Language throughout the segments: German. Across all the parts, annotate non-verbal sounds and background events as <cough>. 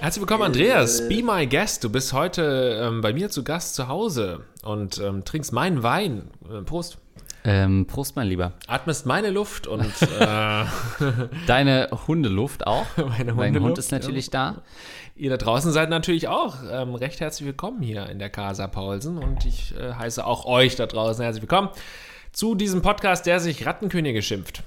Herzlich willkommen, Andreas. Be my guest. Du bist heute ähm, bei mir zu Gast zu Hause und ähm, trinkst meinen Wein. Äh, Prost. Ähm, Prost, mein Lieber. Atmest meine Luft und <laughs> äh, Deine Hundeluft auch. <laughs> Meine Hundeluft, Hund ist natürlich da. ihr da draußen seid natürlich auch ähm, recht herzlich willkommen hier in der Casa Paulsen und ich äh, heiße auch euch da draußen herzlich willkommen zu diesem Podcast, der sich Rattenkönige schimpft.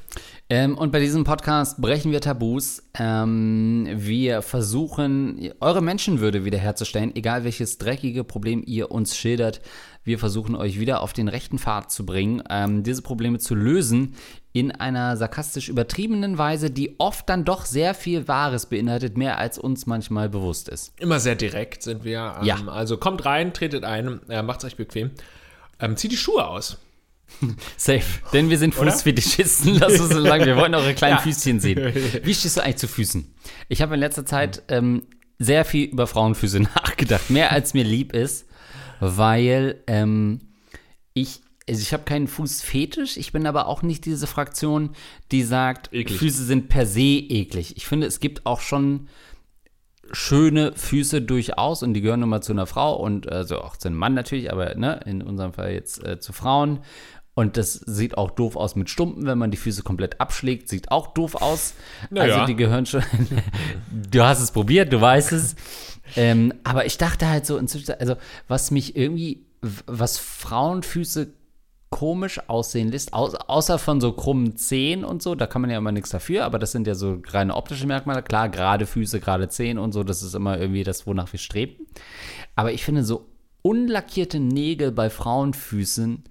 Ähm, und bei diesem Podcast brechen wir Tabus. Ähm, wir versuchen, eure Menschenwürde wiederherzustellen, egal welches dreckige Problem ihr uns schildert. Wir versuchen euch wieder auf den rechten Pfad zu bringen, ähm, diese Probleme zu lösen in einer sarkastisch übertriebenen Weise, die oft dann doch sehr viel Wahres beinhaltet, mehr als uns manchmal bewusst ist. Immer sehr direkt sind wir. Ähm, Ja. Also kommt rein, tretet ein, äh, macht's euch bequem. Ähm, zieht die Schuhe aus. <laughs> Safe. Denn wir sind Fußfetischisten. Lass uns so sagen, wir wollen eure kleinen <laughs> Ja. Füßchen sehen. Wie stehst du eigentlich zu Füßen? Ich habe in letzter Zeit ähm, sehr viel über Frauenfüße <laughs> nachgedacht. Mehr als mir lieb ist, weil ähm, ich. Also ich habe keinen Fußfetisch, ich bin aber auch nicht diese Fraktion, die sagt, Eklig. Füße sind per se eklig. Ich finde, es gibt auch schon schöne Füße durchaus und die gehören nun mal zu einer Frau und also auch zu einem Mann natürlich, aber ne, in unserem Fall jetzt äh, zu Frauen. Und das sieht auch doof aus mit Stumpen, wenn man die Füße komplett abschlägt, sieht auch doof aus. Naja. Also die gehören schon. <laughs> du hast es probiert, du weißt es. Ähm, aber ich dachte halt so inzwischen, also was mich irgendwie, was Frauenfüße komisch aussehen lässt, au außer von so krummen Zehen und so, da kann man ja immer nichts dafür, aber das sind ja so reine optische Merkmale. Klar, gerade Füße, gerade Zehen und so, das ist immer irgendwie das, wonach wir streben. Aber ich finde so unlackierte Nägel bei Frauenfüßen,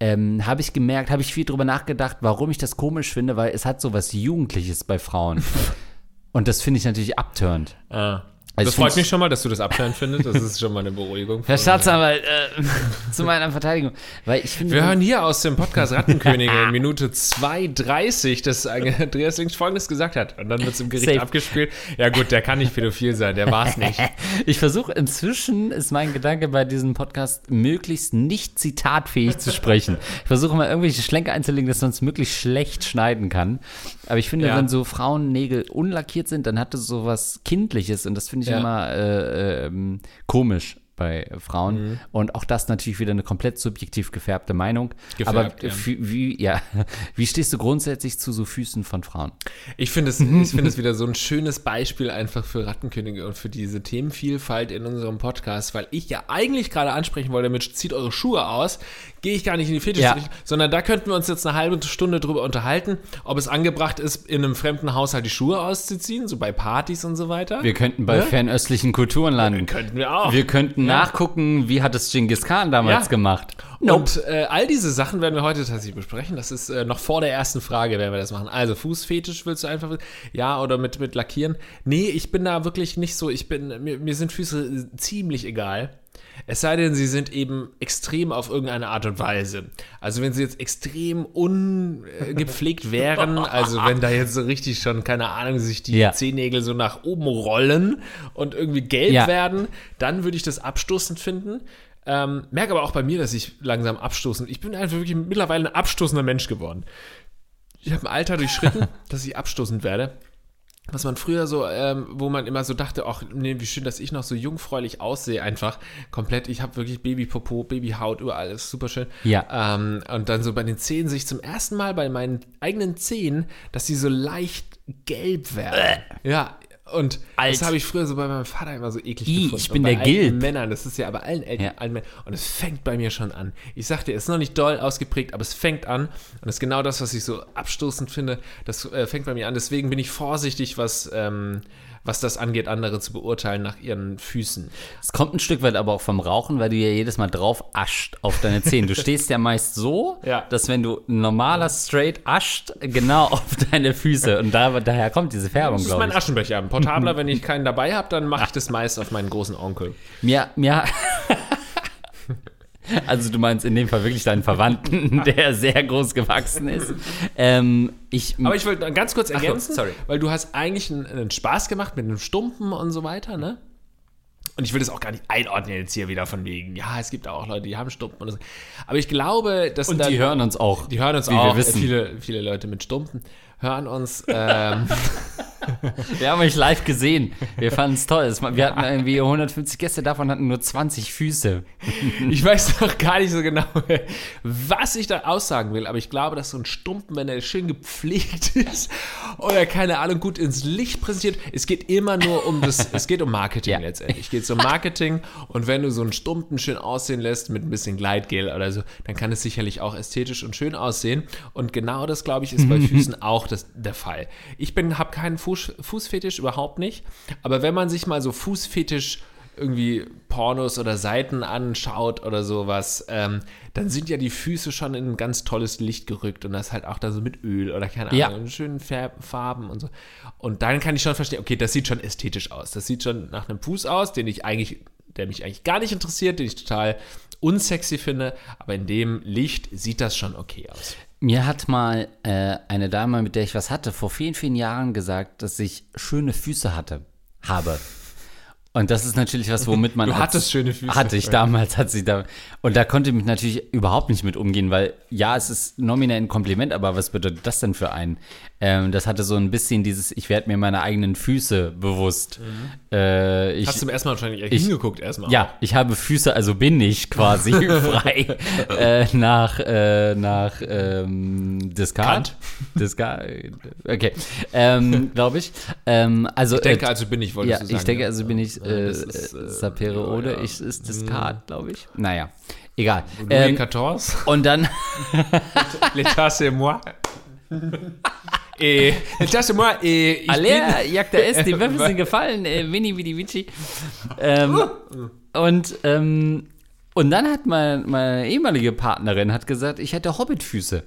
ähm, habe ich gemerkt, habe ich viel drüber nachgedacht, warum ich das komisch finde, weil es hat so was Jugendliches bei Frauen. <laughs> und das finde ich natürlich abturnt. Ah. Also das freut mich schon mal, dass du das abklären findest. Das ist schon mal eine Beruhigung. Herr Staatsanwalt, äh, <laughs> zu meiner Verteidigung. Weil ich finde, Wir hören hier aus dem Podcast Rattenkönige <laughs> in Minute 2,30, dass Andreas links Folgendes gesagt hat. Und dann wird es im Gericht Safe. abgespielt. Ja gut, der kann nicht pädophil sein, der war es nicht. <laughs> Ich versuche inzwischen, ist mein Gedanke bei diesem Podcast, möglichst nicht zitatfähig zu sprechen. Ich versuche mal irgendwelche Schlenker einzulegen, dass man es möglichst schlecht schneiden kann. Aber ich finde, Ja. wenn so Frauennägel unlackiert sind, dann hat das so was Kindliches und das finde ich Ja. immer äh, ähm, komisch bei Frauen. Mhm. Und auch das natürlich wieder eine komplett subjektiv gefärbte Meinung. Gefärbt, Aber ja. wie, ja, <laughs> wie stehst du grundsätzlich zu so Füßen von Frauen? Ich finde es, <laughs> ich finde es wieder so ein schönes Beispiel einfach für Rattenkönige und für diese Themenvielfalt in unserem Podcast, weil ich ja eigentlich gerade ansprechen wollte, mit zieht eure Schuhe aus, gehe ich gar nicht in die Fetisch, Ja. sondern da könnten wir uns jetzt eine halbe Stunde drüber unterhalten, ob es angebracht ist, in einem fremden Haushalt die Schuhe auszuziehen, so bei Partys und so weiter. Wir könnten bei Ja? fernöstlichen Kulturen landen. könnten wir auch. Wir könnten nachgucken, wie hat es Genghis Khan damals Ja. gemacht. Und äh, all diese Sachen werden wir heute tatsächlich besprechen. Das ist äh, noch vor der ersten Frage, werden wir das machen. Also Fußfetisch willst du einfach, ja, oder mit, mit Lackieren? Nee, ich bin da wirklich nicht so, ich bin, mir, mir sind Füße ziemlich egal. Es sei denn, sie sind eben extrem auf irgendeine Art und Weise. Also wenn sie jetzt extrem ungepflegt wären, also wenn da jetzt so richtig schon, keine Ahnung, sich die Ja. Zehennägel so nach oben rollen und irgendwie gelb Ja. werden, dann würde ich das abstoßend finden. Ähm, merke aber auch bei mir, dass ich langsam abstoßend. Ich bin einfach wirklich mittlerweile ein abstoßender Mensch geworden. Ich habe ein Alter durchschritten, <laughs> dass ich abstoßend werde. Was man früher so, ähm, wo man immer so dachte, ach nee, wie schön, dass ich noch so jungfräulich aussehe, einfach komplett. Ich habe wirklich Babypopo, Babyhaut, überall, ist super schön. Ja. Ähm, und dann so bei den Zähnen sich zum ersten Mal bei meinen eigenen Zähnen, dass sie so leicht gelb werden. Ja. Und Alt. das habe ich früher so bei meinem Vater immer so eklig Ih, gefunden. ich bin der Gilb. Männern, das ist ja bei allen Eltern, Ja. allen Männern. Und es fängt bei mir schon an. Ich sagte, es ist noch nicht doll ausgeprägt, aber es fängt an. Und das ist genau das, was ich so abstoßend finde. Das äh, fängt bei mir an. Deswegen bin ich vorsichtig, was, ähm, was das angeht, andere zu beurteilen nach ihren Füßen. Es kommt ein Stück weit aber auch vom Rauchen, weil du ja jedes Mal drauf ascht auf deine Zähne. Du stehst ja meist so, <laughs> Ja. dass wenn du ein normaler straight ascht, genau auf deine Füße. Und da, daher kommt diese Färbung, Das ist glaube mein ich. Aschenbecher. Ein Portabler, <laughs> wenn ich keinen dabei habe, dann mache ich das meist auf meinen großen Onkel. Mir, mir. Also du meinst in dem Fall wirklich deinen Verwandten, <laughs> der sehr groß gewachsen ist. Ähm, ich, Aber ich wollte ganz kurz Ach ergänzen, sorry. weil du hast eigentlich einen, einen Spaß gemacht mit einem Stumpen und so weiter, ne? Und ich will das auch gar nicht einordnen jetzt hier wieder von wegen, ja, es gibt auch Leute, die haben Stumpen und so. Aber ich glaube, dass Und dann- die hören uns auch. die hören uns wie auch, wir wissen. viele, viele Leute mit Stumpen hören uns. <laughs> Ähm, <laughs> Wir haben euch live gesehen. Wir fanden es toll. Wir hatten irgendwie 150 Gäste, davon hatten nur 20 Füße. <laughs> ich weiß noch gar nicht so genau, was ich da aussagen will, aber ich glaube, dass so ein Stumpen, wenn er schön gepflegt <laughs> ist oder keine Ahnung, gut ins Licht präsentiert, es geht immer nur um das, es geht um Marketing Ja. letztendlich. Es geht um Marketing und wenn du so einen Stumpen schön aussehen lässt mit ein bisschen Gleitgel oder so, dann kann es sicherlich auch ästhetisch und schön aussehen. Und genau das, glaube ich, ist bei Füßen auch das, der Fall. Ich bin, habe keinen Fuß, Fußfetisch, überhaupt nicht. Aber wenn man sich mal so Fußfetisch irgendwie Pornos oder Seiten anschaut oder sowas, ähm, dann sind ja die Füße schon in ein ganz tolles Licht gerückt und das halt auch da so mit Öl oder keine Ahnung, Ja. schönen Farben und so. Und dann kann ich schon verstehen, okay, das sieht schon ästhetisch aus. Das sieht schon nach einem Fuß aus, den ich eigentlich, der mich eigentlich gar nicht interessiert, den ich total unsexy finde, aber in dem Licht sieht das schon okay aus. Mir hat mal äh, eine Dame, mit der ich was hatte, vor vielen, vielen Jahren gesagt, dass ich schöne Füße hatte, habe. Und das ist natürlich was, womit man. Du als- hattest schöne Füße. Hatte ich damals, hat sie da. Und da konnte mich natürlich überhaupt nicht mit umgehen, weil ja, es ist nominell ein Kompliment, aber was bedeutet das denn für einen? Ähm, das hatte so ein bisschen dieses, ich werde mir meine eigenen Füße bewusst. Äh, ich, Mhm. Hast du zum ersten Mal wahrscheinlich ich- hingeguckt erstmal. ja, ich habe Füße, also bin ich quasi <laughs> frei äh, nach, äh, nach ähm, Descartes. Descartes, okay, ähm, glaube ich. Ähm, also, Ich denke, äh, also bin ich, wolltest ja, du sagen. ich denke, ja. also bin ich äh, ist, äh, äh, Sapere ja, oder ja. ist Descartes, glaube ich. Naja, egal. Louis Ähm, XIV, und dann, <laughs> l'état c'est moi. Et l'état c'est moi ich Alea, Jagda S, die Würfel sind <laughs> gefallen, äh, Winnie Widi Vici. Ähm, und, ähm, und dann hat mein, meine ehemalige Partnerin hat gesagt, ich hätte Hobbitfüße.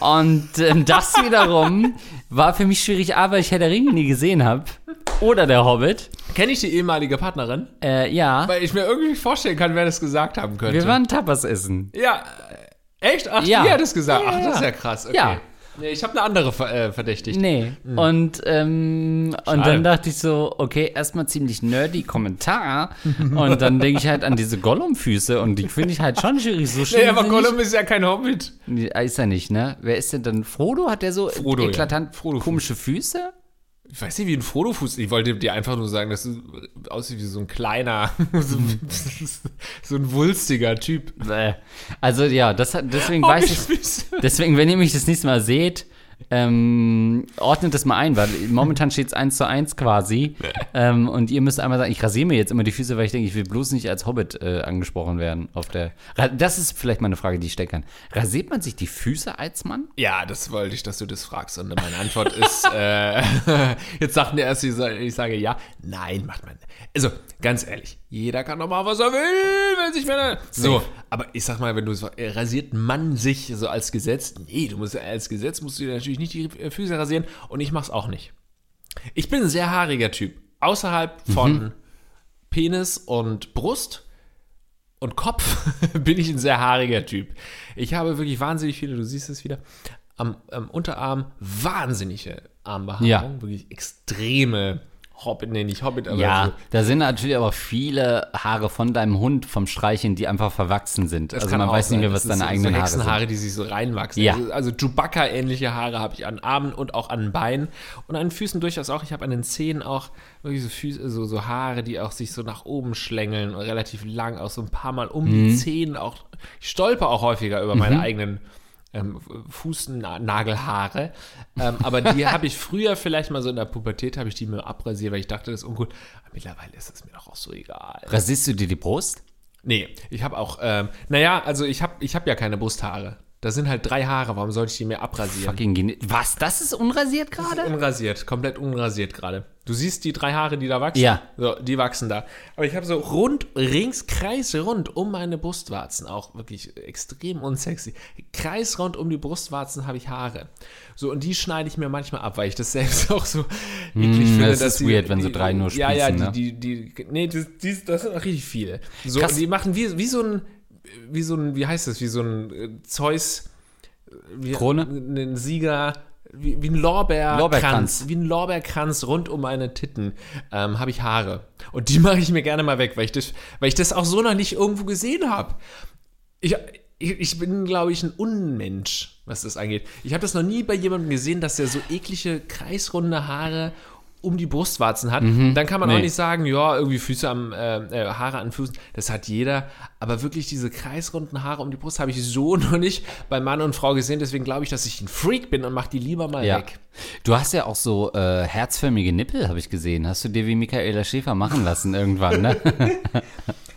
Und ähm, das wiederum war für mich schwierig, aber ich Herr der Ringe nie gesehen habe. Oder der Hobbit. kenne ich die ehemalige Partnerin, Äh, ja, weil ich mir irgendwie vorstellen kann, wer das gesagt haben könnte. wir waren Tapas essen. ja, äh, echt? Ach, Ja. die hat es gesagt. Ja, Ach, das ist ja. ja krass. Okay. Ja. Nee, ich habe eine andere äh, verdächtigt. Nee. Und, ähm, und dann dachte ich so, okay, erstmal ziemlich nerdy Kommentar. und dann denke ich halt an diese Gollum-Füße und die finde ich halt schon schwierig. So schön Nee, aber Gollum ist ja kein Hobbit. Ist er nicht, ne? Wer ist denn dann? Frodo? Hat der so Frodo, ja. eklatant Frodo komische Füße? Ich weiß nicht, wie ein Frodo-Fuß. Ich wollte dir einfach nur sagen, dass du aussiehst wie so ein kleiner, <laughs> so, so ein wulstiger Typ. Also ja, das deswegen weiß ich. Deswegen, wenn ihr mich das nächste Mal seht, ähm, ordnet das mal ein, weil momentan steht es 1 zu 1 quasi. ähm, und ihr müsst einmal sagen, ich rasiere mir jetzt immer die Füße, weil ich denke, ich will bloß nicht als Hobbit äh, angesprochen werden. Auf der das ist vielleicht mal eine Frage, die ich stellen kann. Rasiert man sich die Füße als Mann? Ja, das wollte ich, dass du das fragst. Und meine Antwort ist, äh, <laughs> jetzt sagten der erst, ich sage ja. Nein, macht man. Also, ganz ehrlich, jeder kann doch mal, was er will, wenn sich wenn So, aber ich sag mal, wenn du so, äh, rasiert man sich so als Gesetz? Nee, du musst ja als Gesetz musst du dir natürlich nicht die äh, Füße rasieren und ich mach's auch nicht. Ich bin ein sehr haariger Typ. Außerhalb von Penis und Brust und Kopf <laughs> bin ich ein sehr haariger Typ. Ich habe wirklich wahnsinnig viele, du siehst es wieder, am, am Unterarm wahnsinnige Armbehaarung, Ja. wirklich extreme Hobbit, nee, nicht Hobbit, aber Ja, so, da sind natürlich aber viele Haare von deinem Hund vom Streicheln, die einfach verwachsen sind. Das also man weiß nicht mehr, was deine ist eigenen so Haare sind. Hexenhaare, die sich so reinwachsen. Ja. Also, also Chewbacca-ähnliche Haare habe ich an Armen und auch an Beinen und an den Füßen durchaus auch. Ich habe an den Zehen auch wirklich so, Füße, so, so Haare, die auch sich so nach oben schlängeln und relativ lang, auch so ein paar Mal um Mhm. die Zehen auch. Ich stolper auch häufiger über meine eigenen ähm, Fußnagelhaare. Ähm, aber die <laughs> habe ich früher vielleicht mal so in der Pubertät, habe ich die mir abrasiert, weil ich dachte, das ist ungut. Aber mittlerweile ist es mir doch auch so egal. Rasierst du dir die Brust? Nee, ich habe auch, ähm, naja, also ich habe ich hab ja keine Brusthaare. Da sind halt drei Haare, warum sollte ich die mir abrasieren? Fucking geni- Was? Das ist unrasiert gerade? Unrasiert, komplett unrasiert gerade. Du siehst die drei Haare, die da wachsen? Ja. So, die wachsen da. Aber ich habe so rund, rings, kreisrund um meine Brustwarzen, auch wirklich extrem unsexy. Kreisrund um die Brustwarzen habe ich Haare. So, und die schneide ich mir manchmal ab, weil ich das <laughs> selbst auch so eklig finde. das ist die- weird, wenn so die- drei nur Ja, ja, spießen, ne? die, die, die, nee, das, die, das sind auch richtig viele. So, Krass. die machen wie, wie so ein, wie so ein, wie heißt das, wie so ein äh, Zeus, wie, Krone? Ein Sieger, wie, wie ein Lorbeerkranz, Lorbeerkranz. wie ein Lorbeerkranz rund um meine Titten ähm, habe ich Haare. Und die <laughs> mache ich mir gerne mal weg, weil ich das, weil ich das auch so noch nicht irgendwo gesehen habe. Ich, ich, ich bin, glaube ich, ein Unmensch, was das angeht. Ich habe das noch nie bei jemandem gesehen, dass der so eklige, kreisrunde Haare um die Brustwarzen hat. Dann kann man auch Nee. nicht sagen, ja, irgendwie Füße am, äh, äh, Haare an Füßen. Das hat jeder. Aber wirklich diese kreisrunden Haare um die Brust habe ich so <laughs> noch nicht bei Mann und Frau gesehen. Deswegen glaube ich, dass ich ein Freak bin und mache die lieber mal Ja. weg. Du hast ja auch so äh, herzförmige Nippel, habe ich gesehen. Hast du dir wie Michaela Schäfer machen lassen irgendwann, ne? <laughs>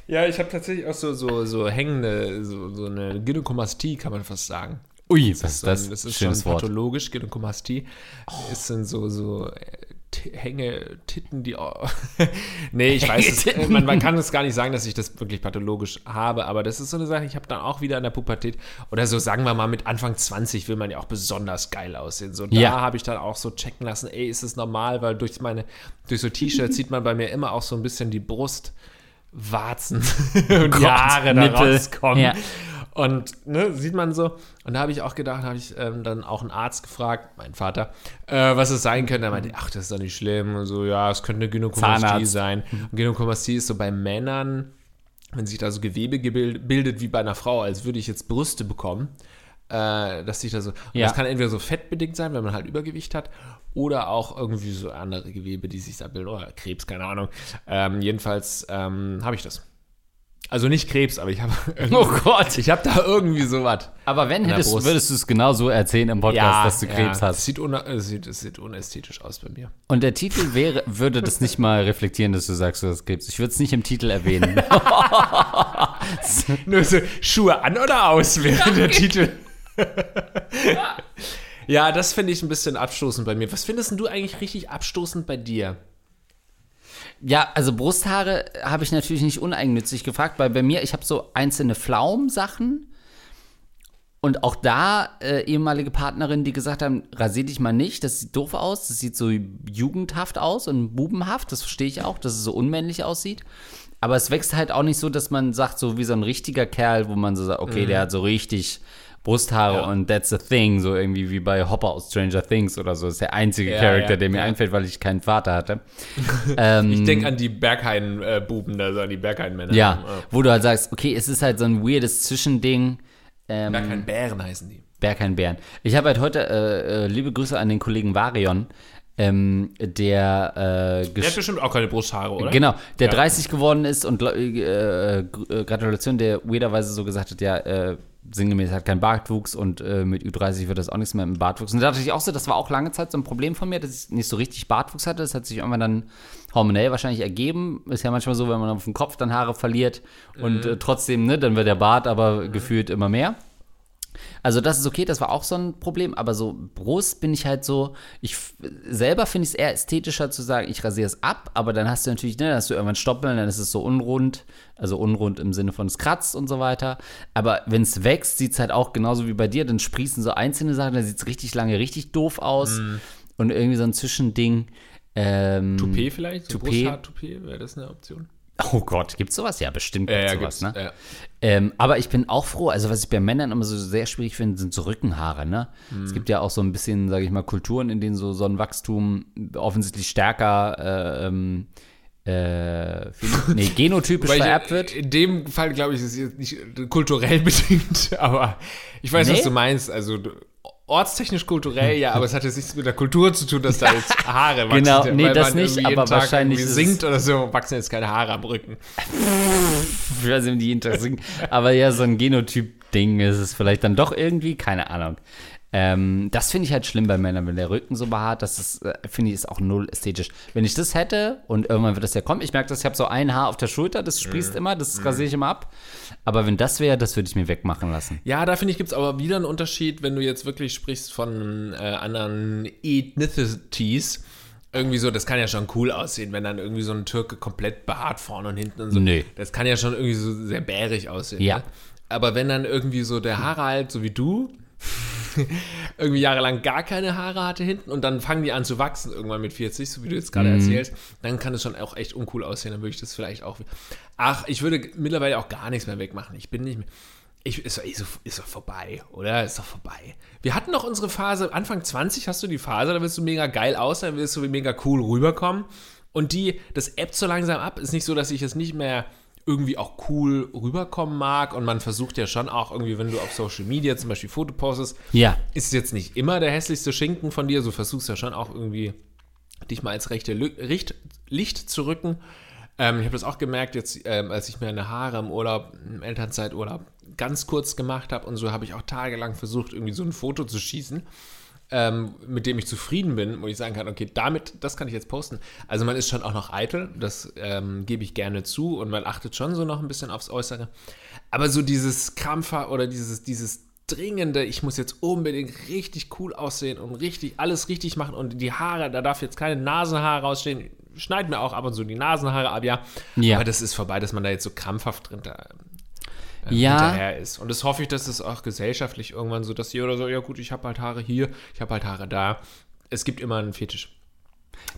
Ja, ich habe tatsächlich auch so, so, so hängende, so, so eine Gynäkomastie, kann man fast sagen. Ui, was ist so ein- das? das ist Schönes schon pathologisch, Gynäkomastie. Es sind so, so äh, Hänge, Titten, die. Oh. <laughs> nee, ich weiß es. Man, man kann es gar nicht sagen, dass ich das wirklich pathologisch habe, aber das ist so eine Sache, ich habe dann auch wieder in der Pubertät, oder so sagen wir mal mit Anfang 20 will man ja auch besonders geil aussehen. So, da Ja. habe ich dann auch so checken lassen, ey, ist es normal, weil durch meine, durch so T-Shirts sieht man bei mir immer auch so ein bisschen die Brust. Warzen <laughs> und Haare da rauskommen. Ja. Und ne, sieht man so. Und da habe ich auch gedacht, habe ich ähm, dann auch einen Arzt gefragt, mein Vater, äh, was es sein könnte. Er meinte, ach, das ist doch nicht schlimm. Und so, ja, es könnte eine Gynäkomastie Zahnarzt. sein. Und Gynäkomastie ist so bei Männern, wenn sich da so Gewebe bildet wie bei einer Frau, als würde ich jetzt Brüste bekommen. Äh, dass sich da so. Ja. Das kann entweder so fettbedingt sein, wenn man halt Übergewicht hat, oder auch irgendwie so andere Gewebe, die sich da bilden, oder Krebs, keine Ahnung. Ähm, jedenfalls ähm, habe ich das. Also nicht Krebs, aber ich habe <laughs> <laughs> Oh Gott. ich habe da irgendwie sowas. Aber wenn hättest, würdest du es genau so erzählen im Podcast, dass du Krebs Es hast. sieht, un es sieht, es sieht unästhetisch aus bei mir. Und der Titel wäre, würde das nicht mal reflektieren, dass du sagst, du hast Krebs. Ich würde es nicht im Titel erwähnen. <laughs> Nur so Schuhe an oder aus wäre der Titel. ja, das finde ich ein bisschen abstoßend bei mir. Was findest du eigentlich richtig abstoßend bei dir? Ja, also Brusthaare habe ich natürlich nicht uneigennützig gefragt, weil bei mir, ich habe so einzelne Pflaumensachen und auch da äh, ehemalige Partnerinnen, die gesagt haben, rasier dich mal nicht, das sieht doof aus, das sieht so jugendhaft aus und bubenhaft, das verstehe ich auch, dass es so unmännlich aussieht. Aber es wächst halt auch nicht so, dass man sagt, so wie so ein richtiger Kerl, wo man so sagt, okay, der hat so richtig Brusthaare Ja. und that's the thing, so irgendwie wie bei Hopper aus Stranger Things oder so. Das ist der einzige Ja, Charakter, ja, der mir einfällt, weil ich keinen Vater hatte. <laughs> ähm, Ich denke an die Berghain-Buben, da so an die Berghain-Männer. ja, wo du halt sagst, okay, es ist halt so ein weirdes Zwischending. Ähm, Berghain-Bären heißen die. Berghain-Bären. Ich habe halt heute, äh, äh, liebe Grüße an den Kollegen Varion, ähm, der, äh, Der hat bestimmt auch keine Brusthaare, oder? genau, der Ja. 30 geworden ist und äh, äh, äh, Gratulation, der weirderweise so gesagt hat, ja, äh, sinngemäß hat keinen Bartwuchs und äh, mit Ü30 wird das auch nichts mehr mit dem Bartwuchs. Und da dachte ich auch so, das war auch lange Zeit so ein Problem von mir, dass ich nicht so richtig Bartwuchs hatte. Das hat sich irgendwann dann hormonell wahrscheinlich ergeben. Ist ja manchmal so, wenn man auf dem Kopf dann Haare verliert und äh, trotzdem, ne, dann wird der Bart aber gefühlt immer mehr. Also das ist okay, das war auch so ein Problem, aber so Brust bin ich halt so, ich selber finde ich es eher ästhetischer zu sagen, ich rasiere es ab, aber dann hast du natürlich, ne, dann hast du irgendwann Stoppeln, dann ist es so unrund, also unrund im Sinne von es kratzt und so weiter. Aber wenn es wächst, sieht es halt auch genauso wie bei dir, dann sprießen so einzelne Sachen, dann sieht es richtig lange richtig doof aus und irgendwie so ein Zwischending. Ähm, Toupet vielleicht? So Toupet. Brusthaar-Toupet, wäre das eine Option? Oh Gott, gibt's sowas? Ja, bestimmt gibt's sowas, ne? Ja. Ähm, aber ich bin auch froh, also was ich bei Männern immer so sehr schwierig finde, sind so Rückenhaare, ne? Mhm. Es gibt ja auch so ein bisschen, sage ich mal, Kulturen, in denen so Sonnenwachstum offensichtlich stärker äh, ähm, äh, <laughs> nee, genotypisch vererbt wird. In dem Fall, glaube ich, ist es jetzt nicht kulturell <laughs> bedingt, aber ich weiß, Nee? was du meinst. Also du- ortstechnisch kulturell, ja, aber es hat jetzt nichts mit der Kultur zu tun, dass da jetzt Haare wachsen. Genau, weil nee, das man nicht, aber Tag wahrscheinlich ist singt oder so, wachsen jetzt keine Haare am Rücken. Ich weiß nicht, die jeden Tag <laughs> singen. Aber ja, so ein Genotyp-Ding ist es vielleicht dann doch irgendwie, keine Ahnung. Ähm, das finde ich halt schlimm bei Männern, wenn der Rücken so behaart, das ist, äh, finde ich, ist auch null ästhetisch. Wenn ich das hätte und irgendwann wird das ja kommen, ich merke das, ich habe so ein Haar auf der Schulter, das sprießt immer, das rasiere ich immer ab. Aber wenn das wäre, das würde ich mir wegmachen lassen. Ja, da finde ich, gibt es aber wieder einen Unterschied, wenn du jetzt wirklich sprichst von äh, anderen Ethnicities. Irgendwie so, das kann ja schon cool aussehen, wenn dann irgendwie so ein Türke komplett behaart vorne und hinten und so. Nee. Das kann ja schon irgendwie so sehr bärig aussehen. Ja. Ne? Aber wenn dann irgendwie so der Harald, so wie du, <laughs> irgendwie jahrelang gar keine Haare hatte hinten und dann fangen die an zu wachsen irgendwann mit 40, so wie du jetzt gerade erzählst, dann kann es schon auch echt uncool aussehen. Dann würde ich das vielleicht auch. Ach, ich würde mittlerweile auch gar nichts mehr wegmachen. Ich bin nicht mehr. Ich, ist, doch- ist, doch- ist doch vorbei, oder? Ist doch vorbei. Wir hatten doch unsere Phase, Anfang 20 hast du die Phase, da willst du mega geil aussehen, willst du mega cool rüberkommen. Und die, das ebbt so langsam ab. Ist nicht so, dass ich es nicht mehr irgendwie auch cool rüberkommen mag. Und man versucht ja schon auch irgendwie, wenn du auf Social Media zum Beispiel Foto postest, Ja. ist es jetzt nicht immer der hässlichste Schinken von dir. So versuchst ja schon auch irgendwie dich mal ins rechte Richt Licht zu rücken. Ähm, ich habe das auch gemerkt, jetzt, ähm, als ich meine Haare im Urlaub, im Elternzeiturlaub ganz kurz gemacht habe und so habe ich auch tagelang versucht, irgendwie so ein Foto zu schießen, ähm, mit dem ich zufrieden bin, wo ich sagen kann, okay, damit, das kann ich jetzt posten. Also man ist schon auch noch eitel, das ähm, gebe ich gerne zu und man achtet schon so noch ein bisschen aufs Äußere. Aber so dieses Krampfer oder dieses, dieses dringende, ich muss jetzt unbedingt richtig cool aussehen und richtig alles richtig machen und die Haare, da darf jetzt keine Nasenhaare rausstehen. Schneid mir auch ab und zu die Nasenhaare ab, ja. Ja. Aber das ist vorbei, dass man da jetzt so krampfhaft drin da, äh, Ja. hinterher ist. Und das hoffe ich, dass es auch gesellschaftlich irgendwann so, dass jeder so, ja gut, ich habe halt Haare hier, ich habe halt Haare da. Es gibt immer einen Fetisch.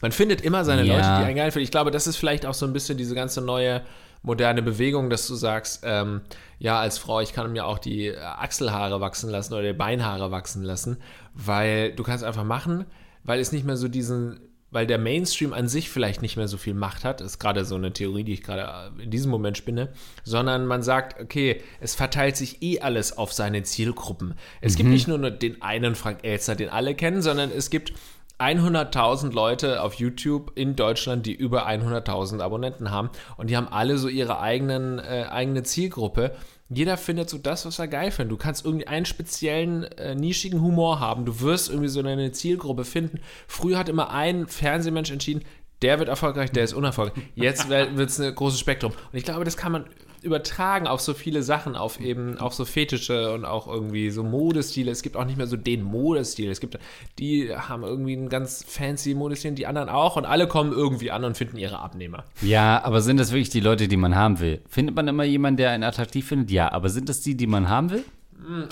Man findet immer seine Ja. Leute, die einen geil finden. Ich glaube, das ist vielleicht auch so ein bisschen diese ganze neue moderne Bewegung, dass du sagst, ähm, ja, als Frau, ich kann mir auch die äh, Achselhaare wachsen lassen oder die Beinhaare wachsen lassen, weil du kannst einfach machen, weil es nicht mehr so diesen, weil der Mainstream an sich vielleicht nicht mehr so viel Macht hat, ist gerade so eine Theorie, die ich gerade äh, in diesem Moment spinne, sondern man sagt, okay, es verteilt sich eh alles auf seine Zielgruppen. Es gibt nicht nur den einen Frank Elster, den alle kennen, sondern es gibt 100.000 Leute auf YouTube in Deutschland, die über 100.000 Abonnenten haben und die haben alle so ihre eigenen, äh, eigene Zielgruppe. Jeder findet so das, was er geil findet. Du kannst irgendwie einen speziellen, äh, nischigen Humor haben. Du wirst irgendwie so eine Zielgruppe finden. Früher hat immer ein Fernsehmensch entschieden, der wird erfolgreich, der ist unerfolgreich. Jetzt <laughs> wird es ein großes Spektrum. Und ich glaube, das kann man übertragen auf so viele Sachen, auf eben, auf so Fetische und auch irgendwie so Modestile. Es gibt auch nicht mehr so den Modestil. Es gibt, die haben irgendwie einen ganz fancy Modestil, die anderen auch und alle kommen irgendwie an und finden ihre Abnehmer. Ja, aber sind das wirklich die Leute, die man haben will? Findet man immer jemanden, der einen attraktiv findet? Ja, aber sind das die, die man haben will?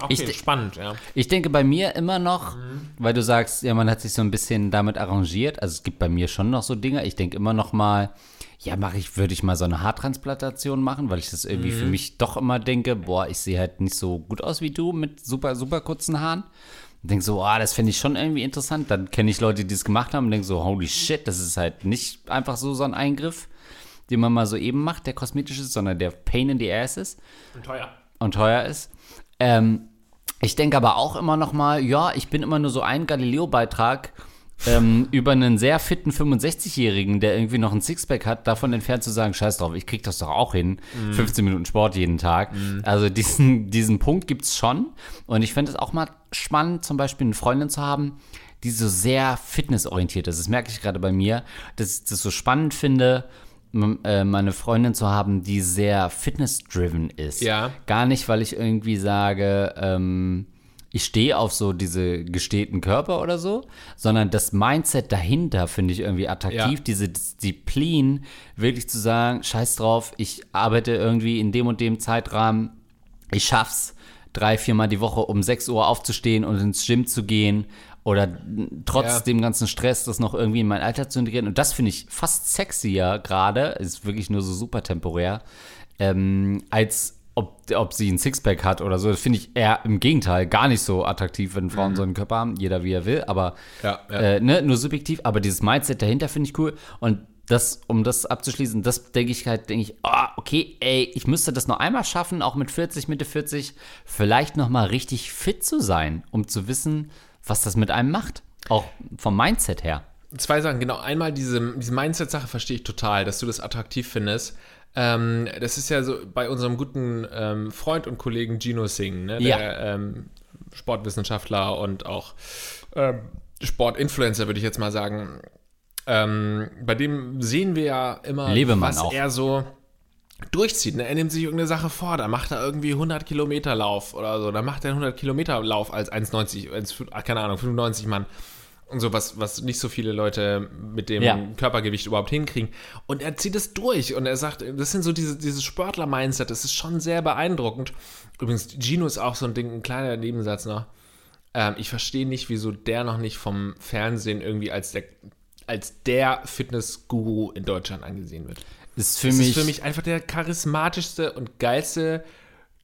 Okay, Ich spannend, ja. Ich denke bei mir immer noch, weil du sagst, ja, man hat sich so ein bisschen damit arrangiert. Also es gibt bei mir schon noch so Dinge. Ich denke immer noch mal, ja, mache ich, würde ich mal so eine Haartransplantation machen, weil ich das irgendwie für mich doch immer denke, boah, ich sehe halt nicht so gut aus wie du mit super, super kurzen Haaren. Und denke so, ah, das fände ich schon irgendwie interessant. Dann kenne ich Leute, die es gemacht haben und denke so, holy shit, das ist halt nicht einfach so so ein Eingriff, den man mal so eben macht, der kosmetisch ist, sondern der Pain in the Ass ist Und teuer. und teuer ist. Ähm, ich denke aber auch immer noch mal, ja, ich bin immer nur so ein Galileo-Beitrag ähm, über einen sehr fitten 65-Jährigen, der irgendwie noch ein Sixpack hat, davon entfernt zu sagen, scheiß drauf, ich krieg das doch auch hin. 15 Minuten Sport jeden Tag. Also diesen, diesen Punkt gibt's schon. Und ich fände es auch mal spannend, zum Beispiel eine Freundin zu haben, die so sehr fitnessorientiert ist. Das merke ich gerade bei mir, dass ich das so spannend finde, m- äh, meine Freundin zu haben, die sehr fitness-driven ist. Ja. Gar nicht, weil ich irgendwie sage, ähm, ich stehe auf so diese gestählten Körper oder so, sondern das Mindset dahinter finde ich irgendwie attraktiv, Ja. diese Disziplin, wirklich zu sagen, scheiß drauf, ich arbeite irgendwie in dem und dem Zeitrahmen, ich schaff's, drei, viermal die Woche um 6 Uhr aufzustehen und ins Gym zu gehen oder trotz Ja. dem ganzen Stress das noch irgendwie in mein Alltag zu integrieren. Und das finde ich fast sexier gerade, ist wirklich nur so super temporär, ähm, als ob, ob sie ein Sixpack hat oder so. Das finde ich eher im Gegenteil gar nicht so attraktiv, wenn Frauen so einen Körper haben. Jeder wie er will, aber Ja, ja. Äh, ne, nur subjektiv. Aber dieses Mindset dahinter finde ich cool. Und das, um das abzuschließen, das denke ich halt, denke ich, ah, okay, ey, ich müsste das noch einmal schaffen, auch mit 40, Mitte 40, vielleicht noch mal richtig fit zu sein, um zu wissen, was das mit einem macht. Auch vom Mindset her. Zwei Sachen, genau. Einmal diese, diese Mindset-Sache verstehe ich total, dass du das attraktiv findest. Ähm, das ist ja so bei unserem guten ähm, Freund und Kollegen Gino Singh, ne? Ja. der ähm, Sportwissenschaftler und auch ähm, Sportinfluencer, würde ich jetzt mal sagen. Ähm, bei dem sehen wir ja immer, Lebemann was auch. er so durchzieht. Ne? Er nimmt sich irgendeine Sache vor, da macht er irgendwie 100 Kilometer Lauf oder so, da macht er einen 100 Kilometer Lauf als 1,90, als, ah, keine Ahnung, 95 Mann und so, was, was nicht so viele Leute mit dem Ja. Körpergewicht überhaupt hinkriegen. Und er zieht es durch und er sagt, das sind so diese, dieses Sportler-Mindset, das ist schon sehr beeindruckend. Übrigens, Gino ist auch so ein Ding, ein kleiner Nebensatz noch. Ähm, ich verstehe nicht, wieso der noch nicht vom Fernsehen irgendwie als der, als der Fitness-Guru in Deutschland angesehen wird. Ist für Das mich, ist für mich einfach der charismatischste und geilste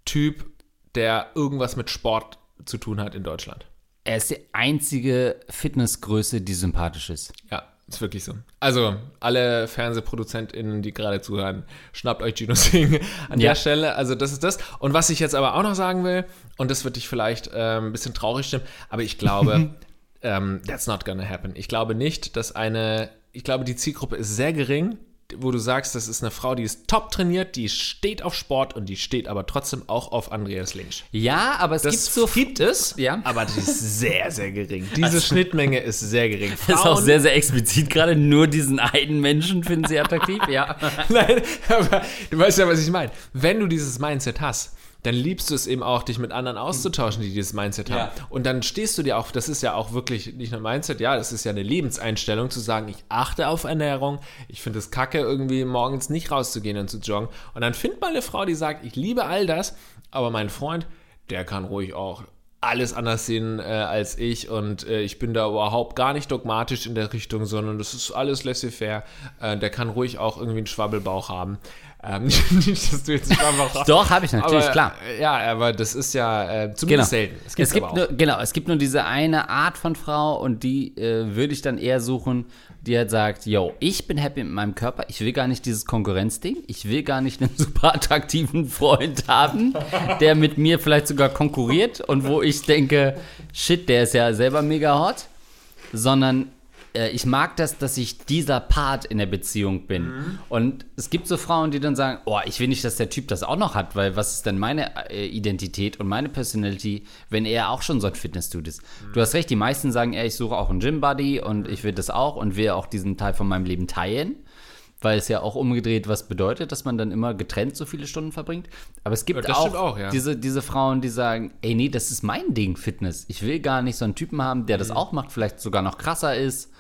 Typ, der irgendwas mit Sport zu tun hat in Deutschland. Er ist die einzige Fitnessgröße, die sympathisch ist. Ja, ist wirklich so. Also, alle FernsehproduzentInnen, die gerade zuhören, schnappt euch Gino Singh an Ja. der Stelle. Also, das ist das. Und was ich jetzt aber auch noch sagen will, und das wird dich vielleicht ähm, ein bisschen traurig stimmen, aber ich glaube, <laughs> ähm, that's not gonna happen. Ich glaube nicht, dass eine, ich glaube, die Zielgruppe ist sehr gering, wo du sagst, das ist eine Frau, die ist top trainiert, die steht auf Sport und die steht aber trotzdem auch auf Andreas Lynch. Ja, aber es Das gibt so gibt es, Ja. aber die ist sehr, sehr gering. <laughs> Diese Schnittmenge ist sehr gering. Das <laughs> ist auch Frauen- sehr, sehr explizit. Gerade nur diesen einen Menschen finden sie attraktiv. Ja. <laughs> Nein, aber du weißt ja, was ich meine. Wenn du dieses Mindset hast, dann liebst du es eben auch, dich mit anderen auszutauschen, die dieses Mindset haben. Ja. Und dann stehst du dir auch, das ist ja auch wirklich nicht nur Mindset, ja, das ist ja eine Lebenseinstellung, zu sagen, ich achte auf Ernährung, ich finde es kacke, irgendwie morgens nicht rauszugehen und zu joggen. Und dann find mal eine Frau, die sagt, ich liebe all das, aber mein Freund, der kann ruhig auch alles anders sehen äh, als ich und äh, ich bin da überhaupt gar nicht dogmatisch in der Richtung, sondern das ist alles laissez-faire. Äh, der kann ruhig auch irgendwie einen Schwabbelbauch haben. Ähm, <laughs> nicht, dass du jetzt Schwabbelbauch hast. <laughs> Doch, habe ich natürlich, aber, klar. Ja, aber das ist ja äh, Genau. zumindest selten. Es, gibt's gibt nur, genau, es gibt nur diese eine Art von Frau und die äh, würde ich dann eher suchen, die halt sagt, yo, ich bin happy mit meinem Körper, ich will gar nicht dieses Konkurrenzding, ich will gar nicht einen <laughs> super attraktiven Freund haben, der mit mir vielleicht sogar konkurriert und wo ich denke, shit, der ist ja selber mega hot, sondern äh, ich mag das, dass ich dieser Part in der Beziehung bin. Und es gibt so Frauen, die dann sagen, oh, ich will nicht, dass der Typ das auch noch hat, weil was ist denn meine äh, Identität und meine Personality, wenn er auch schon so ein Fitness-Dude ist? Du hast recht, die meisten sagen, ey, ich suche auch einen Gym-Buddy und ich will das auch und will auch diesen Teil von meinem Leben teilen. Weil es ja auch umgedreht was bedeutet, dass man dann immer getrennt so viele Stunden verbringt. Aber es gibt Ja, das auch, auch, ja. diese, diese Frauen, die sagen, ey, nee, das ist mein Ding, Fitness. Ich will gar nicht so einen Typen haben, der das Mhm. auch macht, vielleicht sogar noch krasser ist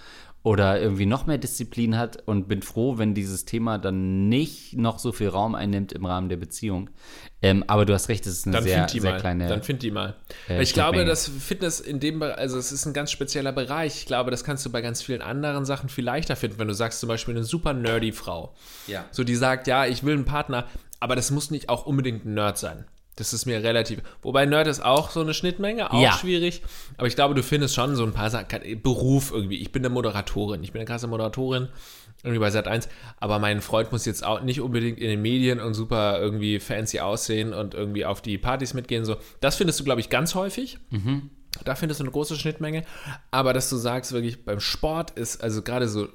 oder irgendwie noch mehr Disziplin hat und bin froh, wenn dieses Thema dann nicht noch so viel Raum einnimmt im Rahmen der Beziehung. Ähm, aber du hast recht, es ist eine Dann sehr, sehr mal. kleine. Dann find die mal. äh, ich glaube, dass Fitness in dem Bereich, also es ist ein ganz spezieller Bereich. Ich glaube, das kannst du bei ganz vielen anderen Sachen viel leichter finden, wenn du sagst zum Beispiel eine super nerdy Frau. Ja. So die sagt, ja, ich will einen Partner, aber das muss nicht auch unbedingt ein Nerd sein. Das ist mir relativ. Wobei Nerd ist auch so eine Schnittmenge, auch Ja. schwierig. Aber ich glaube, du findest schon so ein paar Sachen. Beruf irgendwie. Ich bin eine Moderatorin. Ich bin eine krasse Moderatorin. Irgendwie bei Sat 1. Aber mein Freund muss jetzt auch nicht unbedingt in den Medien und super irgendwie fancy aussehen und irgendwie auf die Partys mitgehen. So. Das findest du, glaube ich, ganz häufig. Da findest du eine große Schnittmenge. Aber dass du sagst, wirklich beim Sport ist, also gerade so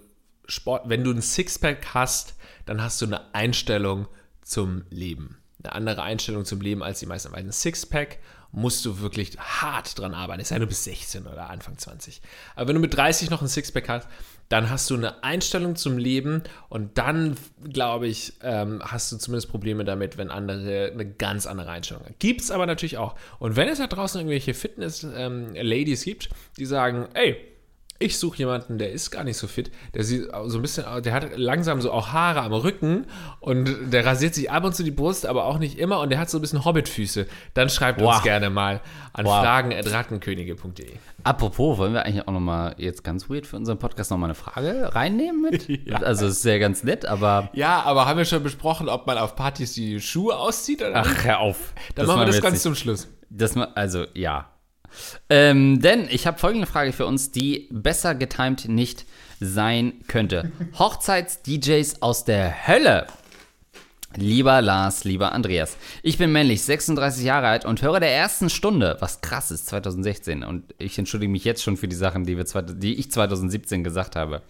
Sport, wenn du ein Sixpack hast, dann hast du eine Einstellung zum Leben. Eine andere Einstellung zum Leben als die meisten. Weil ein Sixpack musst du wirklich hart dran arbeiten. Es sei denn, du bist 16 oder Anfang 20. Aber wenn du mit 30 noch ein Sixpack hast, dann hast du eine Einstellung zum Leben und dann, glaube ich, ähm, hast du zumindest Probleme damit, wenn andere eine ganz andere Einstellung haben. Gibt es aber natürlich auch. Und wenn es da draußen irgendwelche Fitness-Ladies gibt, die sagen, ey, ich suche jemanden, der ist gar nicht so fit. Der sieht so ein bisschen, der hat langsam so auch Haare am Rücken und der rasiert sich ab und zu die Brust, aber auch nicht immer und der hat so ein bisschen Hobbitfüße. Dann schreibt uns Wow. gerne mal an Wow. fragen.rattenkönige.de. Apropos, wollen wir eigentlich auch nochmal jetzt ganz weird für unseren Podcast nochmal eine Frage reinnehmen mit? <laughs> Also, es ist ja ganz nett, aber. Ja, aber haben wir schon besprochen, ob man auf Partys die Schuhe auszieht oder nicht? Ach, hör auf. Dann machen wir das ganz zum Schluss. Das also, ja. Ähm, denn ich habe folgende Frage für uns, die besser getimt nicht sein könnte. <laughs> Hochzeits-DJs aus der Hölle. Lieber Lars, lieber Andreas, ich bin männlich, 36 Jahre alt und höre der ersten Stunde, was krass ist, 2016. Und ich entschuldige mich jetzt schon für die Sachen, die, wir, die ich 2017 gesagt habe.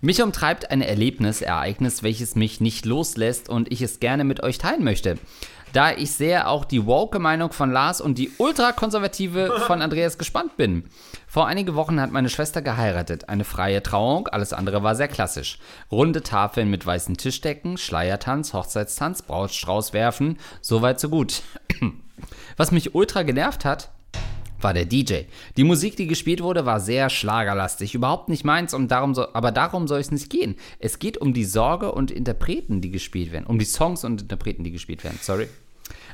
Mich umtreibt ein Erlebnis, Ereignis, welches mich nicht loslässt und ich es gerne mit euch teilen möchte. Da ich sehr auch die woke Meinung von Lars und die ultrakonservative <laughs> von Andreas gespannt bin. Vor einigen Wochen hat meine Schwester geheiratet. Eine freie Trauung, alles andere war sehr klassisch. Runde Tafeln mit weißen Tischdecken, Schleiertanz, Hochzeitstanz, Brautstrauß werfen, soweit so gut. <clears throat> Was mich ultra genervt hat, war der DJ. Die Musik, die gespielt wurde, war sehr schlagerlastig. Überhaupt nicht meins, und darum so, aber darum soll es nicht gehen. Es geht um die Sorge und Interpreten, die gespielt werden. Um die Songs und Interpreten, die gespielt werden. Sorry.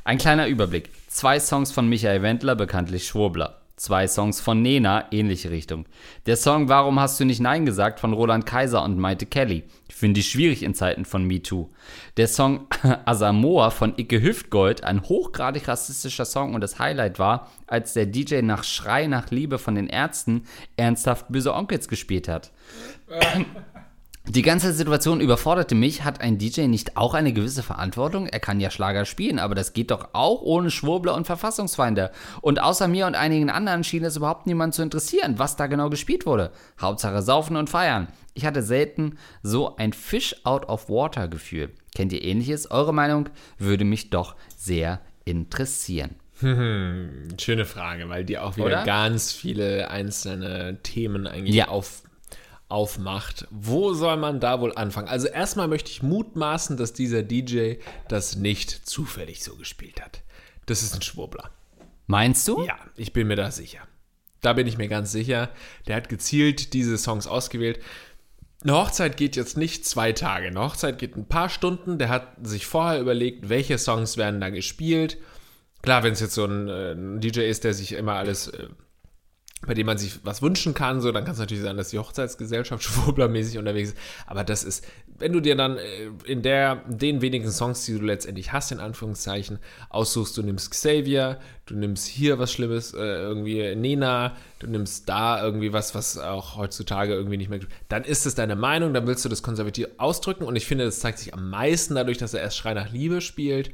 Ein kleiner Überblick. Zwei Songs von Michael Wendler, bekanntlich Schwurbler. Zwei Songs von Nena, ähnliche Richtung. Der Song Warum hast du nicht Nein gesagt von Roland Kaiser und Maite Kelly. Finde ich schwierig in Zeiten von MeToo. Der Song <laughs> Asamoah von Icke Hüftgold, ein hochgradig rassistischer Song und das Highlight war, als der DJ nach Schrei nach Liebe von den Ärzten ernsthaft böse Onkels gespielt hat. Die ganze Situation überforderte mich. Hat ein DJ nicht auch eine gewisse Verantwortung? Er kann ja Schlager spielen, aber das geht doch auch ohne Schwurbler und Verfassungsfeinde. Und außer mir und einigen anderen schien es überhaupt niemand zu interessieren, was da genau gespielt wurde. Hauptsache saufen und feiern. Ich hatte selten so ein Fish out of water Gefühl. Kennt ihr ähnliches? Eure Meinung würde mich doch sehr interessieren. <laughs> Schöne Frage, weil die auch wieder Oder? ganz viele einzelne Themen eigentlich Ja. auf, aufmacht. Wo soll man da wohl anfangen? Also erstmal möchte ich mutmaßen, dass dieser DJ das nicht zufällig so gespielt hat. Das ist ein Schwurbler. Meinst du? Ja, ich bin mir da sicher. Da bin ich mir ganz sicher. Der hat gezielt diese Songs ausgewählt. Eine Hochzeit geht jetzt nicht zwei Tage. Eine Hochzeit geht ein paar Stunden. Der hat sich vorher überlegt, welche Songs werden da gespielt. Klar, wenn es jetzt so ein, äh, ein DJ ist, der sich immer alles, äh, bei dem man sich was wünschen kann, so, dann kann es natürlich sein, dass die Hochzeitsgesellschaft <laughs> schwurblermäßig unterwegs ist. Aber das ist, wenn du dir dann äh, in der, den wenigen Songs, die du letztendlich hast, in Anführungszeichen, aussuchst, du nimmst Xavier, du nimmst hier was Schlimmes, äh, irgendwie Nena, du nimmst da irgendwie was, was auch heutzutage irgendwie nicht mehr dann ist es deine Meinung, dann willst du das konservativ ausdrücken und ich finde, das zeigt sich am meisten dadurch, dass er erst Schrei nach Liebe spielt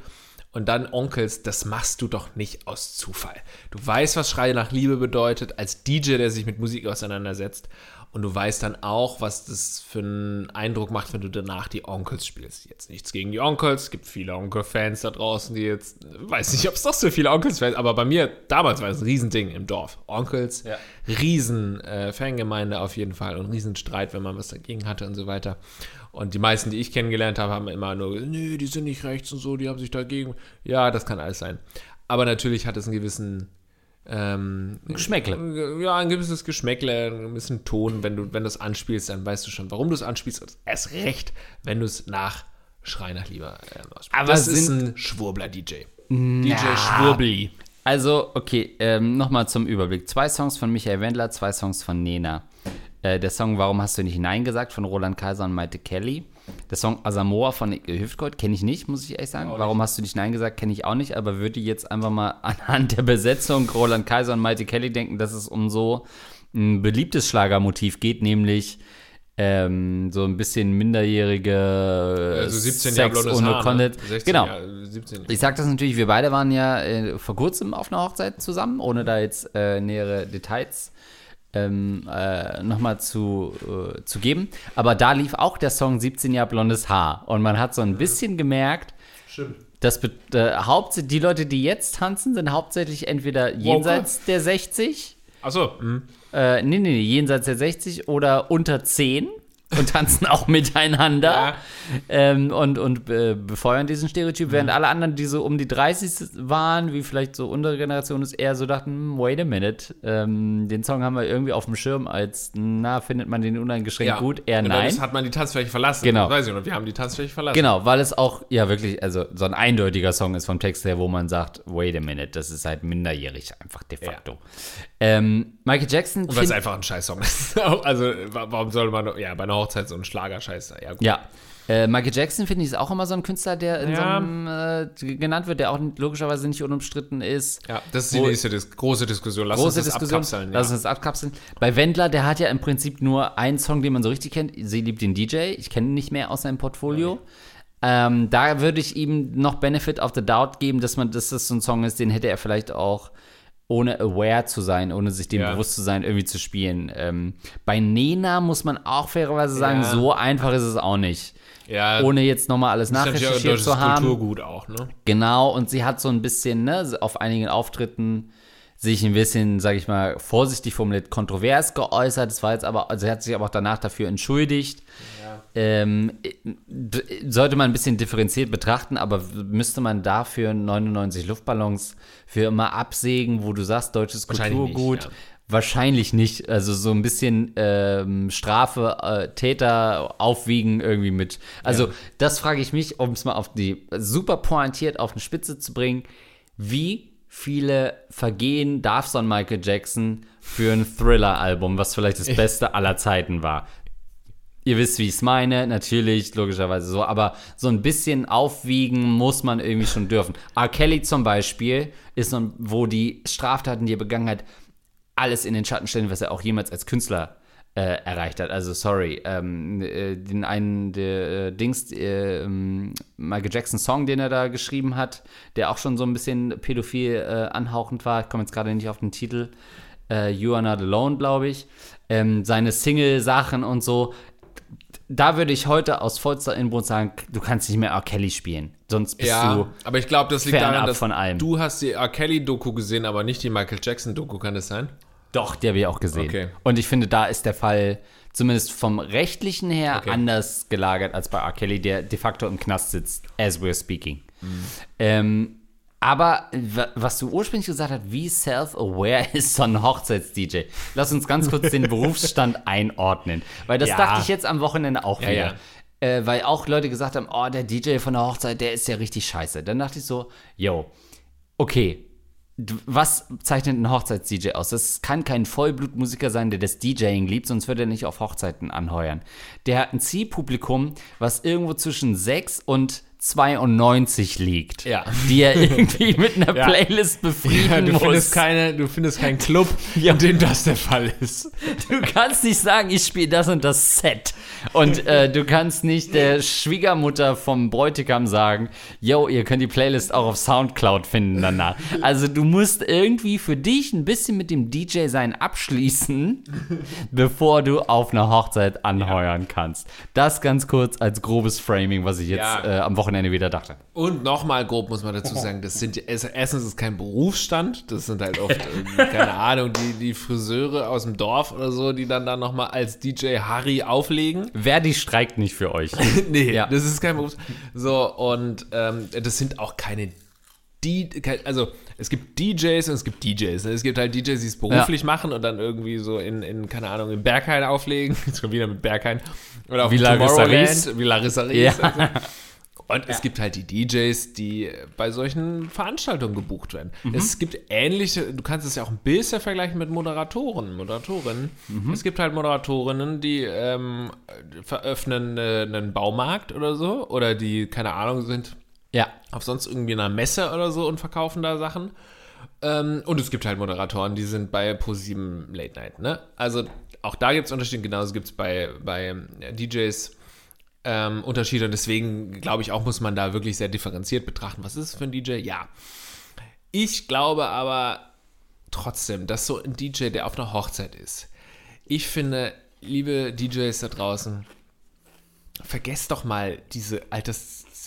und dann Onkels, das machst du doch nicht aus Zufall. Du weißt, was Schrei nach Liebe bedeutet, als DJ, der sich mit Musik auseinandersetzt. Und du weißt dann auch, was das für einen Eindruck macht, wenn du danach die Onkels spielst. Jetzt nichts gegen die Onkels. Es gibt viele Onkel-Fans da draußen, die jetzt, weiß nicht, ob es doch so viele Onkels-Fans, aber bei mir, damals war es ein Riesending im Dorf. Onkels, Ja. riesen äh, Fangemeinde auf jeden Fall und riesen Streit, wenn man was dagegen hatte und so weiter. Und die meisten, die ich kennengelernt habe, haben immer nur gesagt, nee, die sind nicht rechts und so, die haben sich dagegen. Ja, das kann alles sein. Aber natürlich hat es einen gewissen ähm, Geschmäckle. Ja, ein gewisses Geschmäckle, einen gewissen Ton. Wenn du, wenn du es anspielst, dann weißt du schon, warum du es anspielst. Und erst recht, wenn du es nach Schrei nach Lieber äh, ausspielst. Aber das ist ein Schwurbler-DJ. DJ Schwurbli. Also, okay, ähm, nochmal zum Überblick. Zwei Songs von Michael Wendler, zwei Songs von Nena. Äh, der Song Warum hast du nicht Nein gesagt von Roland Kaiser und Maite Kelly. Der Song Asamoah von Hüftgold kenne ich nicht, muss ich ehrlich sagen. Warum hast du nicht Nein gesagt, kenne ich auch nicht, aber würde jetzt einfach mal <laughs> anhand der Besetzung Roland Kaiser und Maite Kelly denken, dass es um so ein beliebtes Schlagermotiv geht, nämlich ähm, so ein bisschen minderjährige Also 17 Sex Jahre ohne Haar, Content. Ne? 16 Genau. Jahre, 17. Ich sag das natürlich, wir beide waren ja äh, vor kurzem auf einer Hochzeit zusammen, ohne da jetzt äh, nähere Details ähm, äh, nochmal zu, äh, zu geben. Aber da lief auch der Song 17 Jahre blondes Haar. Und man hat so ein bisschen gemerkt, Stimmt. dass äh, hauptsächlich die Leute, die jetzt tanzen, sind hauptsächlich entweder jenseits der 60, Achso, mhm. äh, nee, nee, nee, jenseits der 60 oder unter 10 <laughs> und tanzen auch miteinander Ja. ähm, und, und äh, befeuern diesen Stereotyp, während alle anderen, die so um die 30 waren, wie vielleicht so unsere Generation ist, eher so dachten, hm, wait a minute, ähm, den Song haben wir irgendwie auf dem Schirm als, na, findet man den uneingeschränkt ja. gut? Eher Und nein. Dann hat man die Tanzfläche verlassen. Genau. Weiß ich noch, wir haben die Tanzfläche verlassen. Genau, weil es auch, ja wirklich, also so ein eindeutiger Song ist vom Text her, wo man sagt, wait a minute, das ist halt minderjährig, einfach de facto. Ähm, Michael Jackson, Und weil es einfach ein Scheißsong ist. <laughs> also, wa- warum soll man, ja, bei einer Hochzeit so einen Schlagerscheiß, ja, gut. ja. Äh, Michael Jackson, finde ich, ist auch immer so ein Künstler, der in Ja. so einem, äh, genannt wird, der auch logischerweise nicht unumstritten ist. Ja, das ist die nächste Dis große Diskussion. Lass Große uns das Diskussion. abkapseln. Lass ja. uns das abkapseln. Bei Wendler, der hat ja im Prinzip nur einen Song, den man so richtig kennt. Sie liebt den DJ. Ich kenne ihn nicht mehr aus seinem Portfolio. Ähm, da würde ich ihm noch Benefit of the Doubt geben, dass man, dass das so ein Song ist, den hätte er vielleicht auch ohne aware zu sein, ohne sich dem Ja. bewusst zu sein, irgendwie zu spielen. Ähm, bei Nena muss man auch fairerweise sagen, Ja. so einfach ist es auch nicht. ja, Ohne jetzt nochmal alles nachrecherchiert zu haben. Kulturgut auch, ne? Genau, und sie hat so ein bisschen, ne, auf einigen Auftritten sich ein bisschen, sag ich mal, vorsichtig formuliert, kontrovers geäußert. Das war jetzt aber, also sie hat sich aber auch danach dafür entschuldigt. Ähm, sollte man ein bisschen differenziert betrachten, aber müsste man dafür 99 Luftballons für immer absägen, wo du sagst, deutsches Wahrscheinlich nicht, Kulturgut? ja. Wahrscheinlich nicht. Also so ein bisschen ähm, Strafe, äh, Täter aufwiegen irgendwie mit. Also das frage ich mich, um es mal auf die super pointiert auf eine Spitze zu bringen. Wie viele Vergehen darf so ein Michael Jackson für ein Thriller-Album, was vielleicht das <laughs> Beste aller Zeiten war. Ihr wisst, wie ich es meine, natürlich, logischerweise so, aber so ein bisschen aufwiegen muss man irgendwie schon dürfen. R. Kelly zum Beispiel ist, so, wo die Straftaten, die er begangen hat, alles in den Schatten stellen, was er auch jemals als Künstler äh, erreicht hat. Also sorry, ähm, äh, den einen der äh, Dings äh, ähm, Michael Jackson Song, den er da geschrieben hat, der auch schon so ein bisschen pädophil äh, anhauchend war. Ich komme jetzt gerade nicht auf den Titel. Äh, you Are Not Alone, glaube ich. Ähm, seine Single-Sachen und so. Da würde ich heute aus vollster Inbrunst sagen, du kannst nicht mehr R. Kelly spielen. Sonst bist Ja, du. aber ich glaube, das liegt daran, dass von allem. du hast die R. Kelly-Doku gesehen, aber nicht die Michael Jackson-Doku, kann das sein? Doch, die habe ich auch gesehen. Okay. Und ich finde, da ist der Fall zumindest vom rechtlichen her Okay. anders gelagert als bei R. Kelly, der de facto im Knast sitzt, as we're speaking. Mhm. Ähm, aber wa- was du ursprünglich gesagt hast, wie self-aware <laughs> ist so ein Hochzeits-DJ? Lass uns ganz kurz den Berufsstand <laughs> einordnen. Weil das Ja. dachte ich jetzt am Wochenende auch Ja, wieder. ja. Äh, weil auch Leute gesagt haben, oh, der DJ von der Hochzeit, der ist ja richtig scheiße. Dann dachte ich so, yo, okay, was zeichnet ein Hochzeits-DJ aus? Das kann kein Vollblutmusiker sein, der das DJing liebt, sonst würde er nicht auf Hochzeiten anheuern. Der hat ein Zielpublikum, was irgendwo zwischen 6 und 92 liegt. Ja. Die er irgendwie mit einer <laughs> Ja. Playlist befrieden Ja, du, muss. findest keine, du findest keinen Club, <laughs> in dem das der Fall ist. Du kannst nicht sagen, ich spiele das und das Set. Und äh, du kannst nicht der Schwiegermutter vom Bräutigam sagen, yo, ihr könnt die Playlist auch auf Soundcloud finden danach. Also du musst irgendwie für dich ein bisschen mit dem DJ-Sein abschließen, <laughs> bevor du auf einer Hochzeit anheuern kannst. Das ganz kurz als grobes Framing, was ich jetzt äh, am Wochenende wieder dachte. Und nochmal grob muss man dazu <laughs> sagen, das sind es- erstens ist kein Berufsstand, das sind halt oft, irgendwie, keine Ahnung, die, die Friseure aus dem Dorf oder so, die dann da nochmal als DJ Harry auflegen. Verdi streikt nicht für euch. <laughs> nee, Ja. das ist kein Berufs. So, und ähm, das sind auch keine die, also es gibt DJs und es gibt DJs. ne? Es gibt halt DJs, die es beruflich machen und dann irgendwie so in, in keine Ahnung, in Berghain auflegen. <laughs> Jetzt kommt wieder mit Berghain. Oder auf Larissa Tomorrowland, Larissa Ries. Ja. Also. Und es gibt halt die DJs, die bei solchen Veranstaltungen gebucht werden. Es gibt ähnliche, du kannst es ja auch ein bisschen vergleichen mit Moderatoren, Moderatorinnen. Es gibt halt Moderatorinnen, die ähm, veröffnen äh, einen Baumarkt oder so oder die, keine Ahnung, sind Ja. auf sonst irgendwie einer Messe oder so und verkaufen da Sachen. Ähm, und es gibt halt Moderatoren, die sind bei ProSieben Late Night, ne? Also auch da gibt es Unterschiede, genauso gibt es bei, bei äh, DJs ähm, Unterschiede und deswegen glaube ich auch, muss man da wirklich sehr differenziert betrachten. Was ist es für ein DJ? Ja. Ich glaube aber trotzdem, dass so ein DJ, der auf einer Hochzeit ist, ich finde, liebe DJs da draußen, vergesst doch mal diese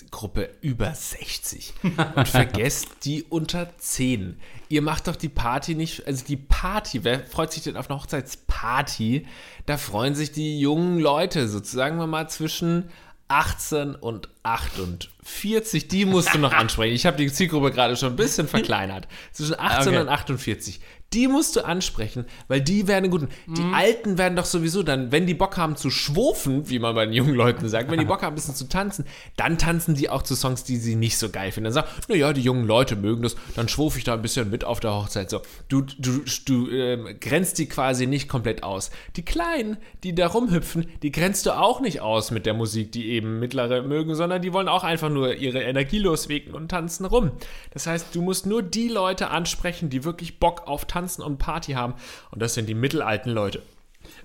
Altersgruppe über 60 und vergesst die unter 10. Ihr macht doch die Party nicht, also die Party, wer freut sich denn auf eine Hochzeitsparty? Da freuen sich die jungen Leute, sozusagen wir mal zwischen 18 und 48. Die musst du noch ansprechen. Ich habe die Zielgruppe gerade schon ein bisschen verkleinert. Zwischen 18 Okay. und 48. Die musst du ansprechen, weil die werden gut. Die Alten werden doch sowieso dann, wenn die Bock haben zu schwufen, wie man bei den jungen Leuten sagt, wenn die Bock haben, ein bisschen zu tanzen, dann tanzen die auch zu Songs, die sie nicht so geil finden. Dann sagen, naja, die jungen Leute mögen das, dann schwufe ich da ein bisschen mit auf der Hochzeit. So, du, du, du ähm, grenzt die quasi nicht komplett aus. Die Kleinen, die da rumhüpfen, die grenzt du auch nicht aus mit der Musik, die eben mittlere mögen, sondern die wollen auch einfach nur ihre Energie loswegen und tanzen rum. Das heißt, du musst nur die Leute ansprechen, die wirklich Bock auf Tanzen und Party haben. Und das sind die mittelalten Leute.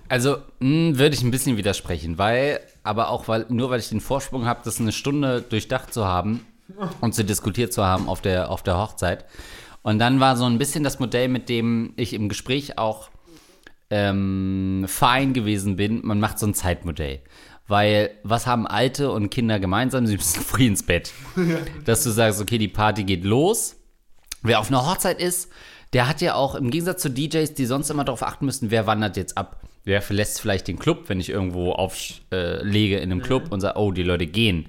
Also mh, würde ich ein bisschen widersprechen, weil, aber auch weil, nur weil ich den Vorsprung habe, das eine Stunde durchdacht zu haben und zu diskutiert zu haben auf der, auf der Hochzeit. Und dann war so ein bisschen das Modell, mit dem ich im Gespräch auch ähm, fein gewesen bin. Man macht so ein Zeitmodell. Weil, was haben Alte und Kinder gemeinsam? Sie müssen <laughs> früh ins Bett. Dass du sagst, okay, die Party geht los. Wer auf einer Hochzeit ist, der hat ja auch im Gegensatz zu DJs, die sonst immer darauf achten müssen, wer wandert jetzt ab. Wer verlässt vielleicht den Club, wenn ich irgendwo auflege äh, in einem Club und sage, oh, die Leute gehen.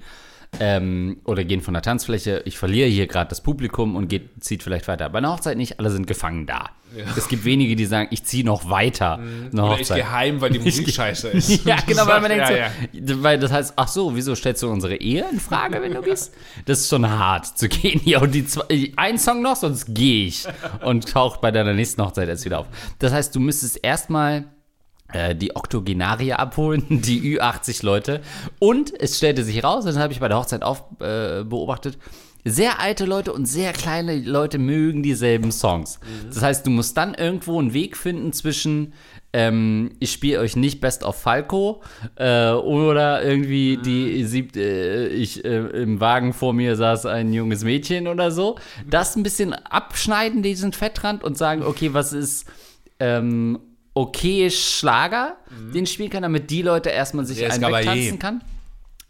Ähm, oder gehen von der Tanzfläche. Ich verliere hier gerade das Publikum und geht, zieht vielleicht weiter. Bei einer Hochzeit nicht, alle sind gefangen da. Es gibt wenige, die sagen, ich ziehe noch weiter. Eine Mhm. Oder ich Hochzeit. gehe heim, weil die <laughs> Musik scheiße <laughs> ist. Ja, genau, weil man <laughs> denkt ja, so, ja. weil das heißt, ach so, wieso stellst du unsere Ehe in Frage, wenn du gehst? Das ist schon hart zu gehen. Ja, und die zwei, ein Song noch, sonst gehe ich. Und taucht bei deiner nächsten Hochzeit erst wieder auf. Das heißt, du müsstest erstmal äh, die Oktogenarier abholen, die Ü80 Leute. Und es stellte sich raus, das habe ich bei der Hochzeit auch äh, beobachtet, sehr alte Leute und sehr kleine Leute mögen dieselben Songs. Das heißt, du musst dann irgendwo einen Weg finden zwischen ähm, ich spiele euch nicht Best of Falco äh, oder irgendwie die siebt, äh, ich äh, im Wagen vor mir saß ein junges Mädchen oder so. Das ein bisschen abschneiden, diesen Fettrand und sagen, okay, was ist ähm, okay Schlager, den spielen kann, damit die Leute erstmal sich Der einen wegtanzen kann.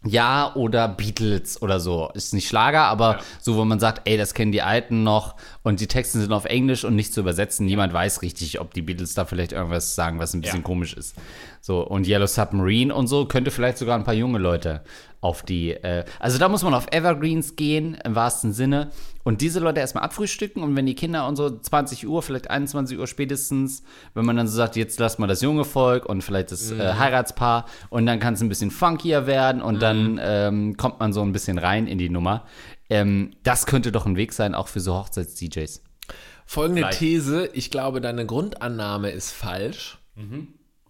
Ja, oder Beatles oder so. Ist nicht Schlager, aber so, wo man sagt, ey, das kennen die Alten noch und die Texte sind auf Englisch und nicht zu übersetzen. Niemand weiß richtig, ob die Beatles da vielleicht irgendwas sagen, was ein bisschen Ja. komisch ist. So, und Yellow Submarine und so könnte vielleicht sogar ein paar junge Leute auf die. Äh, also da muss man auf Evergreens gehen, im wahrsten Sinne. Und diese Leute erstmal abfrühstücken und wenn die Kinder und so 20 Uhr, vielleicht 21 Uhr spätestens, wenn man dann so sagt, jetzt lass mal das junge Volk und vielleicht das äh, Heiratspaar und dann kann es ein bisschen funkier werden und dann ähm, kommt man so ein bisschen rein in die Nummer. Ähm, das könnte doch ein Weg sein, auch für so Hochzeits-DJs. Folgende Vielleicht. These, ich glaube, deine Grundannahme ist falsch.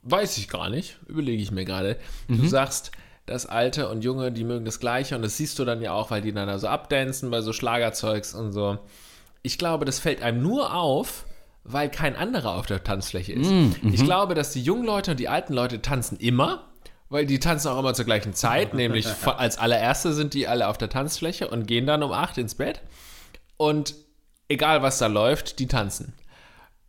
Weiß ich gar nicht, überlege ich mir gerade. Du sagst, das Alte und Junge, die mögen das Gleiche und das siehst du dann ja auch, weil die dann da so abdancen bei so Schlagerzeugs und so. Ich glaube, das fällt einem nur auf, weil kein anderer auf der Tanzfläche ist. Ich glaube, dass die jungen Leute und die alten Leute tanzen immer, weil die tanzen auch immer zur gleichen Zeit, nämlich <laughs> als allererste sind die alle auf der Tanzfläche und gehen dann um 8 ins Bett. Und egal was da läuft, die tanzen.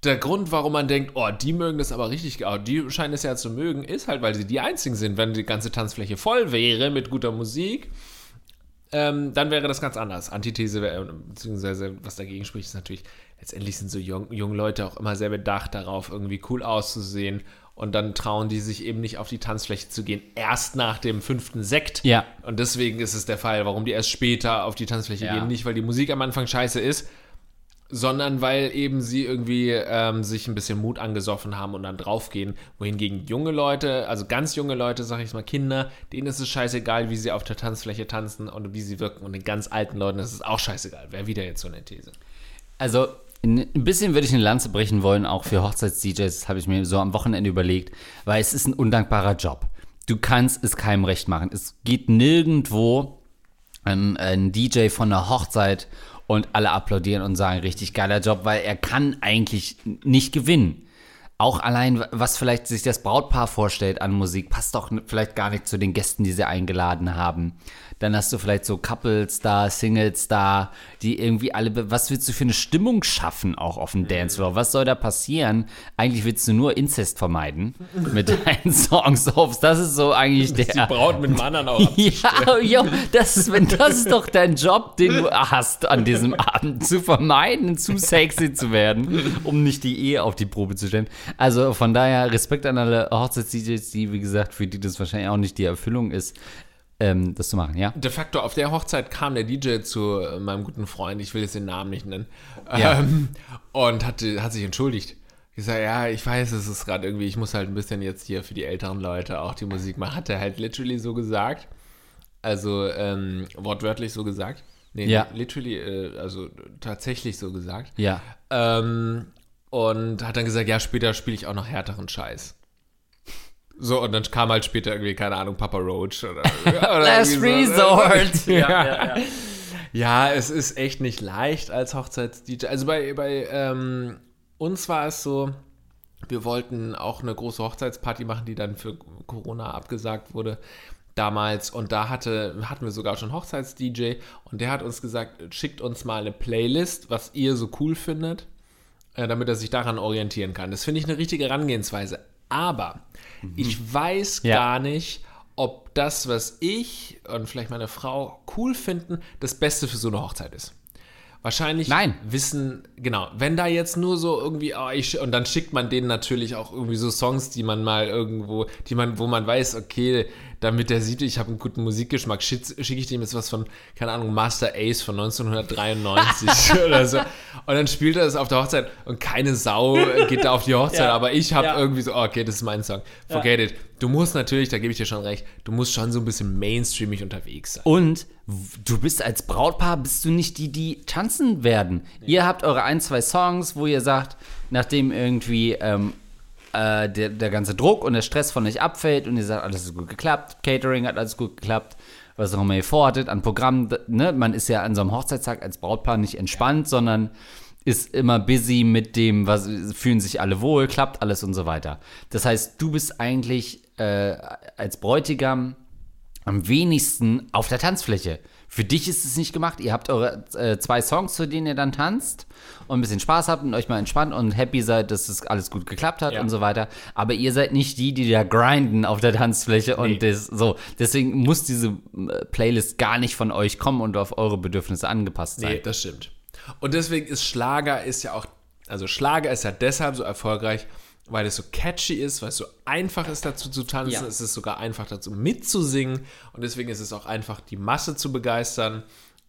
Der Grund, warum man denkt, oh, die mögen das aber richtig, oh, die scheinen es ja zu mögen, ist halt, weil sie die einzigen sind. Wenn die ganze Tanzfläche voll wäre mit guter Musik, ähm, dann wäre das ganz anders. Antithese, wäre, beziehungsweise was dagegen spricht, ist natürlich, letztendlich sind so jung, junge Leute auch immer sehr bedacht darauf, irgendwie cool auszusehen. Und dann trauen die sich eben nicht auf die Tanzfläche zu gehen, erst nach dem fünften Sekt. Ja. Und deswegen ist es der Fall, warum die erst später auf die Tanzfläche Ja. gehen. Nicht, weil die Musik am Anfang scheiße ist, sondern weil eben sie irgendwie ähm, sich ein bisschen Mut angesoffen haben und dann draufgehen. Wohingegen junge Leute, also ganz junge Leute, sag ich mal, Kinder, denen ist es scheißegal, wie sie auf der Tanzfläche tanzen und wie sie wirken. Und den ganz alten Leuten ist es auch scheißegal. Wäre wieder jetzt so eine These. Also ein bisschen würde ich eine Lanze brechen wollen, auch für Hochzeits-DJs, habe ich mir so am Wochenende überlegt, weil es ist ein undankbarer Job. Du kannst es keinem recht machen. Es geht nirgendwo ein, ein DJ von einer Hochzeit und alle applaudieren und sagen, richtig geiler Job, weil er kann eigentlich nicht gewinnen. Auch allein, was vielleicht sich das Brautpaar vorstellt an Musik, passt doch vielleicht gar nicht zu den Gästen, die sie eingeladen haben. Dann hast du vielleicht so Couples da, Singles da, die irgendwie alle, was willst du für eine Stimmung schaffen auch auf dem Dancefloor? Was soll da passieren? Eigentlich willst du nur Inzest vermeiden mit <laughs> deinen Songs. Das ist so eigentlich der. Die Braut mit dem anderen auch. <laughs> Ja, jo, das ist, wenn das ist doch dein Job, den du hast an diesem Abend, zu vermeiden, zu sexy zu werden, um nicht die Ehe auf die Probe zu stellen. Also von daher Respekt an alle Hochzeits-DJs, die, wie gesagt, für die das wahrscheinlich auch nicht die Erfüllung ist, ähm, das zu machen, ja? De facto auf der Hochzeit kam der DJ zu äh, meinem guten Freund, ich will jetzt den Namen nicht nennen, Ja. ähm, und hat, hat sich entschuldigt. Ich sage, ja, ich weiß, es ist gerade irgendwie, ich muss halt ein bisschen jetzt hier für die älteren Leute auch die Musik machen. Hat er halt literally so gesagt. Also ähm, wortwörtlich so gesagt. Nee, Ja. literally, äh, also tatsächlich so gesagt. Ja. Ähm, und hat dann gesagt, ja, später spiele ich auch noch härteren Scheiß. So, und dann kam halt später irgendwie, keine Ahnung, Papa Roach oder, <laughs> oder Last irgendwie so. Resort. <laughs> ja, ja, es ist echt nicht leicht als Hochzeits-DJ. Also bei, bei ähm, uns war es so, wir wollten auch eine große Hochzeitsparty machen, die dann für Corona abgesagt wurde damals. Und da hatte, hatten wir sogar schon Hochzeits-DJ und der hat uns gesagt, schickt uns mal eine Playlist, was ihr so cool findet, äh, damit er sich daran orientieren kann. Das finde ich eine richtige Herangehensweise. Aber ich weiß Ja. gar nicht, ob das, was ich und vielleicht meine Frau cool finden, das Beste für so eine Hochzeit ist. Wahrscheinlich Nein. wissen, genau, wenn da jetzt nur so irgendwie, oh, ich, und dann schickt man denen natürlich auch irgendwie so Songs, die man mal irgendwo, die man, wo man weiß, okay, damit der sieht, ich habe einen guten Musikgeschmack, schicke ich dem jetzt was von, keine Ahnung, Master Ace von <laughs> 1993 oder so. Und dann spielt er das auf der Hochzeit und keine Sau geht da auf die Hochzeit, <laughs> Ja. aber ich habe Ja. irgendwie so, okay, das ist mein Song. Forget it. Du musst natürlich, da gebe ich dir schon recht, du musst schon so ein bisschen mainstreamig unterwegs sein. Und du bist als Brautpaar, bist du nicht die, die tanzen werden. Ihr habt eure ein, zwei Songs, wo ihr sagt, nachdem irgendwie ähm, äh, der, der ganze Druck und der Stress von euch abfällt und ihr sagt, alles ist gut geklappt, Catering hat alles gut geklappt, was auch immer ihr vorhattet an Programmen, ne? man ist ja an so einem Hochzeitstag als Brautpaar nicht entspannt, sondern ist immer busy mit dem, was fühlen sich alle wohl, klappt alles und so weiter. Das heißt, du bist eigentlich äh, als Bräutigam am wenigsten auf der Tanzfläche. Für dich ist es nicht gemacht. Ihr habt eure äh, zwei Songs, zu denen ihr dann tanzt und ein bisschen Spaß habt und euch mal entspannt und happy seid, dass es alles gut geklappt hat Ja. und so weiter. Aber ihr seid nicht die, die da grinden auf der Tanzfläche Nee. und das so. Deswegen muss diese äh, Playlist gar nicht von euch kommen und auf eure Bedürfnisse angepasst sein. Nee, das stimmt. Und deswegen ist Schlager ist ja auch, also Schlager ist ja deshalb so erfolgreich, weil es so catchy ist, weil es so einfach ist dazu zu tanzen, Ja. es ist sogar einfach dazu mitzusingen und deswegen ist es auch einfach die Masse zu begeistern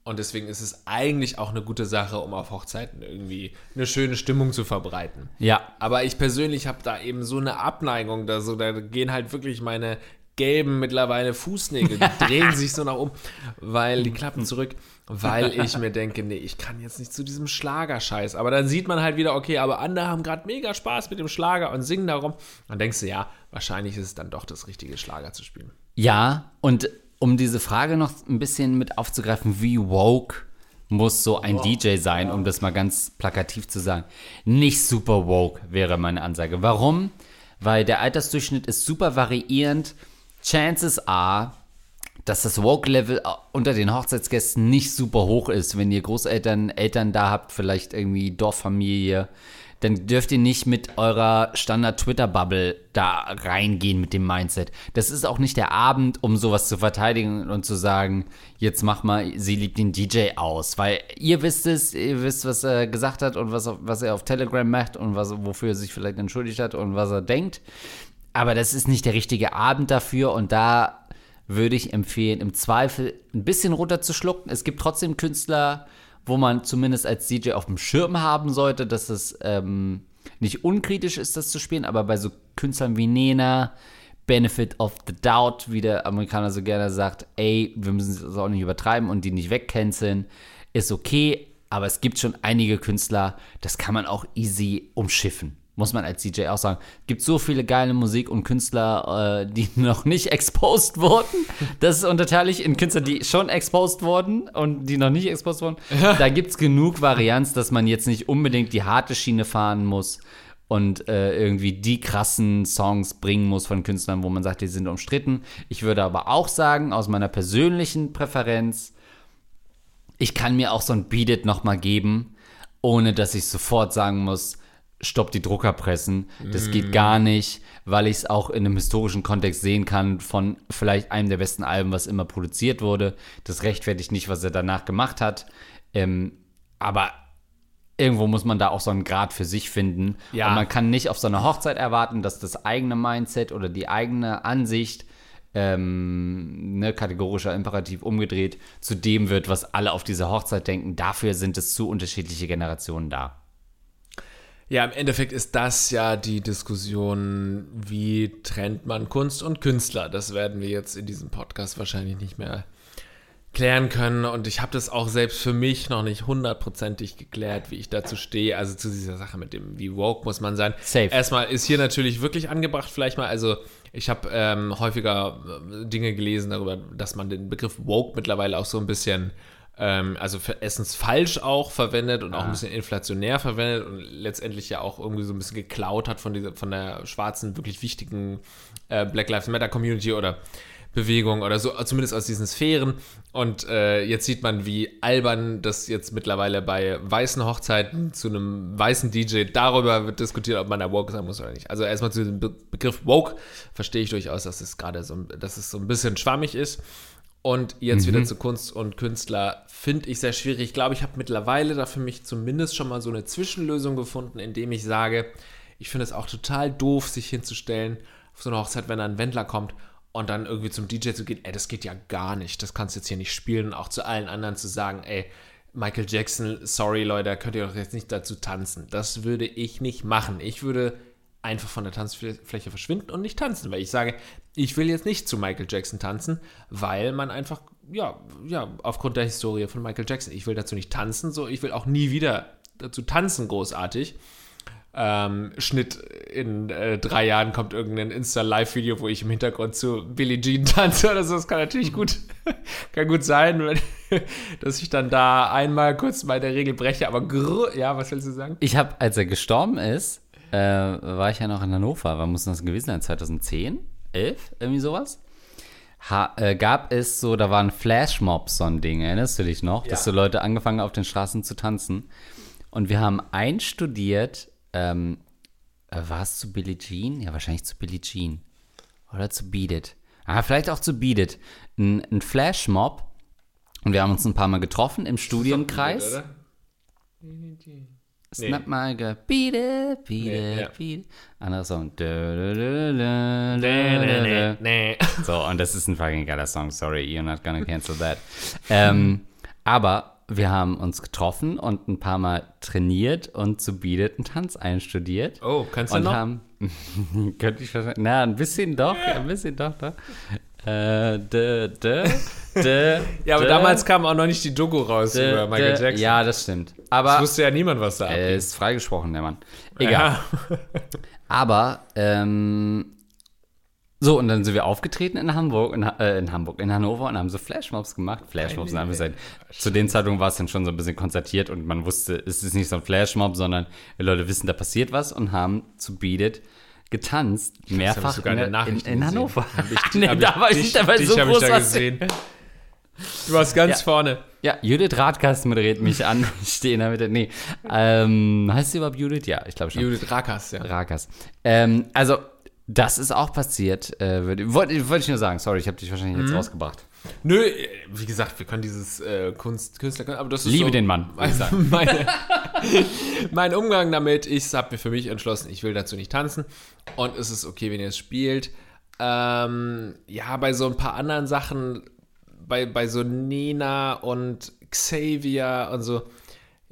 und deswegen ist es eigentlich auch eine gute Sache, um auf Hochzeiten irgendwie eine schöne Stimmung zu verbreiten. Ja. Aber ich persönlich habe da eben so eine Abneigung, da, so, da gehen halt wirklich meine gelben mittlerweile Fußnägel, die <laughs> drehen sich so nach oben, weil die klappen zurück, weil ich mir denke, nee, ich kann jetzt nicht zu diesem Schlagerscheiß. Aber dann sieht man halt wieder, okay, aber andere haben gerade mega Spaß mit dem Schlager und singen darum. Dann denkst du, ja, wahrscheinlich ist es dann doch das richtige Schlager zu spielen. Ja, und um diese Frage noch ein bisschen mit aufzugreifen, wie woke muss so ein DJ sein, um das mal ganz plakativ zu sagen. Nicht super woke wäre meine Ansage. Warum? Weil der Altersdurchschnitt ist super variierend. Chances are, dass das Woke-Level unter den Hochzeitsgästen nicht super hoch ist. Wenn ihr Großeltern, Eltern da habt, vielleicht irgendwie Dorffamilie, dann dürft ihr nicht mit eurer Standard-Twitter-Bubble da reingehen mit dem Mindset. Das ist auch nicht der Abend, um sowas zu verteidigen und zu sagen, jetzt mach mal, sie liebt den DJ aus. Weil ihr wisst es, ihr wisst, was er gesagt hat und was, was er auf Telegram macht und was, wofür er sich vielleicht entschuldigt hat und was er denkt. Aber das ist nicht der richtige Abend dafür und da würde ich empfehlen, im Zweifel ein bisschen runterzuschlucken. Es gibt trotzdem Künstler, wo man zumindest als DJ auf dem Schirm haben sollte, dass es ähm, nicht unkritisch ist, das zu spielen, aber bei so Künstlern wie Nena, Benefit of the Doubt, wie der Amerikaner so gerne sagt, ey, wir müssen es auch nicht übertreiben und die nicht wegcanceln, ist okay, aber es gibt schon einige Künstler, das kann man auch easy umschiffen. Muss man als DJ auch sagen. Es gibt so viele geile Musik und Künstler, äh, die <laughs> noch nicht exposed wurden. Das unterteile ich in Künstler, die schon exposed wurden und die noch nicht exposed wurden. Da gibt es genug Varianz, dass man jetzt nicht unbedingt die harte Schiene fahren muss und äh, irgendwie die krassen Songs bringen muss von Künstlern, wo man sagt, die sind umstritten. Ich würde aber auch sagen, aus meiner persönlichen Präferenz, ich kann mir auch so ein Beat It noch mal geben, ohne dass ich sofort sagen muss, stopp die Druckerpressen. Das geht gar nicht, weil ich es auch in einem historischen Kontext sehen kann von vielleicht einem der besten Alben, was immer produziert wurde. Das rechtfertigt nicht, was er danach gemacht hat. Ähm, aber irgendwo muss man da auch so einen Grad für sich finden. Ja. Und man kann nicht auf so einer Hochzeit erwarten, dass das eigene Mindset oder die eigene Ansicht ähm, ne, kategorischer Imperativ umgedreht zu dem wird, was alle auf dieser Hochzeit denken. Dafür sind es zu unterschiedliche Generationen da. Ja, im Endeffekt ist das ja die Diskussion, wie trennt man Kunst und Künstler. Das werden wir jetzt in diesem Podcast wahrscheinlich nicht mehr klären können. Und ich habe das auch selbst für mich noch nicht hundertprozentig geklärt, wie ich dazu stehe. Also zu dieser Sache mit dem, wie woke muss man sein. Safe. Erstmal ist hier natürlich wirklich angebracht, vielleicht mal, also ich habe ähm, häufiger äh, Dinge gelesen darüber, dass man den Begriff woke mittlerweile auch so ein bisschen ähm, also für erstens falsch auch verwendet und auch ein bisschen inflationär verwendet und letztendlich ja auch irgendwie so ein bisschen geklaut hat von dieser, von der schwarzen, wirklich wichtigen äh, Black Lives Matter Community oder Bewegung oder so, zumindest aus diesen Sphären. Und äh, jetzt sieht man, wie albern das jetzt mittlerweile bei weißen Hochzeiten zu einem weißen DJ darüber wird diskutiert, ob man da woke sein muss oder nicht. Also erstmal zu dem Be Begriff woke verstehe ich durchaus, dass es gerade so, dass es so ein bisschen schwammig ist. Und jetzt wieder zu Kunst und Künstler finde ich sehr schwierig. Ich glaube, ich habe mittlerweile da für mich zumindest schon mal so eine Zwischenlösung gefunden, indem ich sage, ich finde es auch total doof, sich hinzustellen auf so eine Hochzeit, wenn da ein Wendler kommt und dann irgendwie zum DJ zu gehen, ey, das geht ja gar nicht, das kannst du jetzt hier nicht spielen und auch zu allen anderen zu sagen, ey, Michael Jackson, sorry Leute, könnt ihr doch jetzt nicht dazu tanzen. Das würde ich nicht machen. Ich würde einfach von der Tanzfläche verschwinden und nicht tanzen, weil ich sage, ich will jetzt nicht zu Michael Jackson tanzen, weil man einfach, ja, ja, aufgrund der Historie von Michael Jackson, ich will dazu nicht tanzen, so, ich will auch nie wieder dazu tanzen, großartig. Ähm, Schnitt in äh, drei Jahren kommt irgendein Insta-Live-Video, wo ich im Hintergrund zu Billie Jean tanze oder so. Das kann natürlich gut, <laughs> kann gut sein, wenn, <laughs> dass ich dann da einmal kurz meine Regel breche. Aber grr, ja, was willst du sagen? Ich habe, als er gestorben ist, äh, war ich ja noch in Hannover. Wann muss das gewesen sein? 2010? 11? Irgendwie sowas? Ha, äh, gab es so, da waren Flashmobs so ein Ding, erinnerst du dich noch? Ja. Dass so Leute angefangen auf den Straßen zu tanzen. Und wir haben einstudiert, ähm, äh, war es zu Billie Jean? Ja, wahrscheinlich zu Billie Jean. Oder zu Beat It. Ah, vielleicht auch zu Beat It. Ein, ein Flashmob. Und wir haben uns ein paar Mal getroffen im Studienkreis. Oder? Snap mal ge Beat It, Beat Nee, It, ja. Beat It. Anderer Song. So, und das ist ein fucking geiler Song. Sorry, you're not gonna cancel that. ähm, aber wir haben uns getroffen und ein paar Mal trainiert und zu Beat It einen Tanz einstudiert. Oh, kannst du und noch? haben. <laughs> könnte ich wahrscheinlich. Na, ein bisschen doch, ein bisschen doch, doch. Äh, dö, dö, dö, Ja, aber damals kam auch noch nicht die Doku raus über Michael. Jackson. Ja, das stimmt. Das Aber wusste ja niemand, was da er abgeht. ist freigesprochen, der Mann. Egal. Ja. <laughs> Aber, ähm, so, und dann sind wir aufgetreten in Hamburg, in, äh, in Hamburg, in Hannover und haben so Flashmobs gemacht. Flashmobs sind einfach seit, zu den Zeitungen war es dann schon so ein bisschen konzertiert und man wusste, es ist nicht so ein Flashmob, sondern die Leute wissen, da passiert was und haben zu Beat It getanzt, mehrfach sogar in, in in. Hannover. Ich, <laughs> nee, da war ich nicht dabei, so hab ich groß da gesehen. <laughs> Du warst ganz Ja. vorne. Ja, Judith Radgast moderiert mich an. <laughs> Ich stehe in der Mitte. Nee. Ähm, heißt sie überhaupt Judith? Ja, ich glaube schon. Judith Rakas, ja. Rakas. Ähm, also, das ist auch passiert. Äh, Wollte wollte ich nur sagen. Sorry, ich habe dich wahrscheinlich Mhm. jetzt rausgebracht. Nö, äh, wie gesagt, wir können dieses äh, Kunst, Künstler, aber das ist Liebe so den Mann, sagen. <laughs> Meine, mein Umgang damit, ich habe mir für mich entschlossen, ich will dazu nicht tanzen und es ist okay, wenn ihr es spielt. Ähm, ja, bei so ein paar anderen Sachen, bei, bei so Nena und Xavier und so.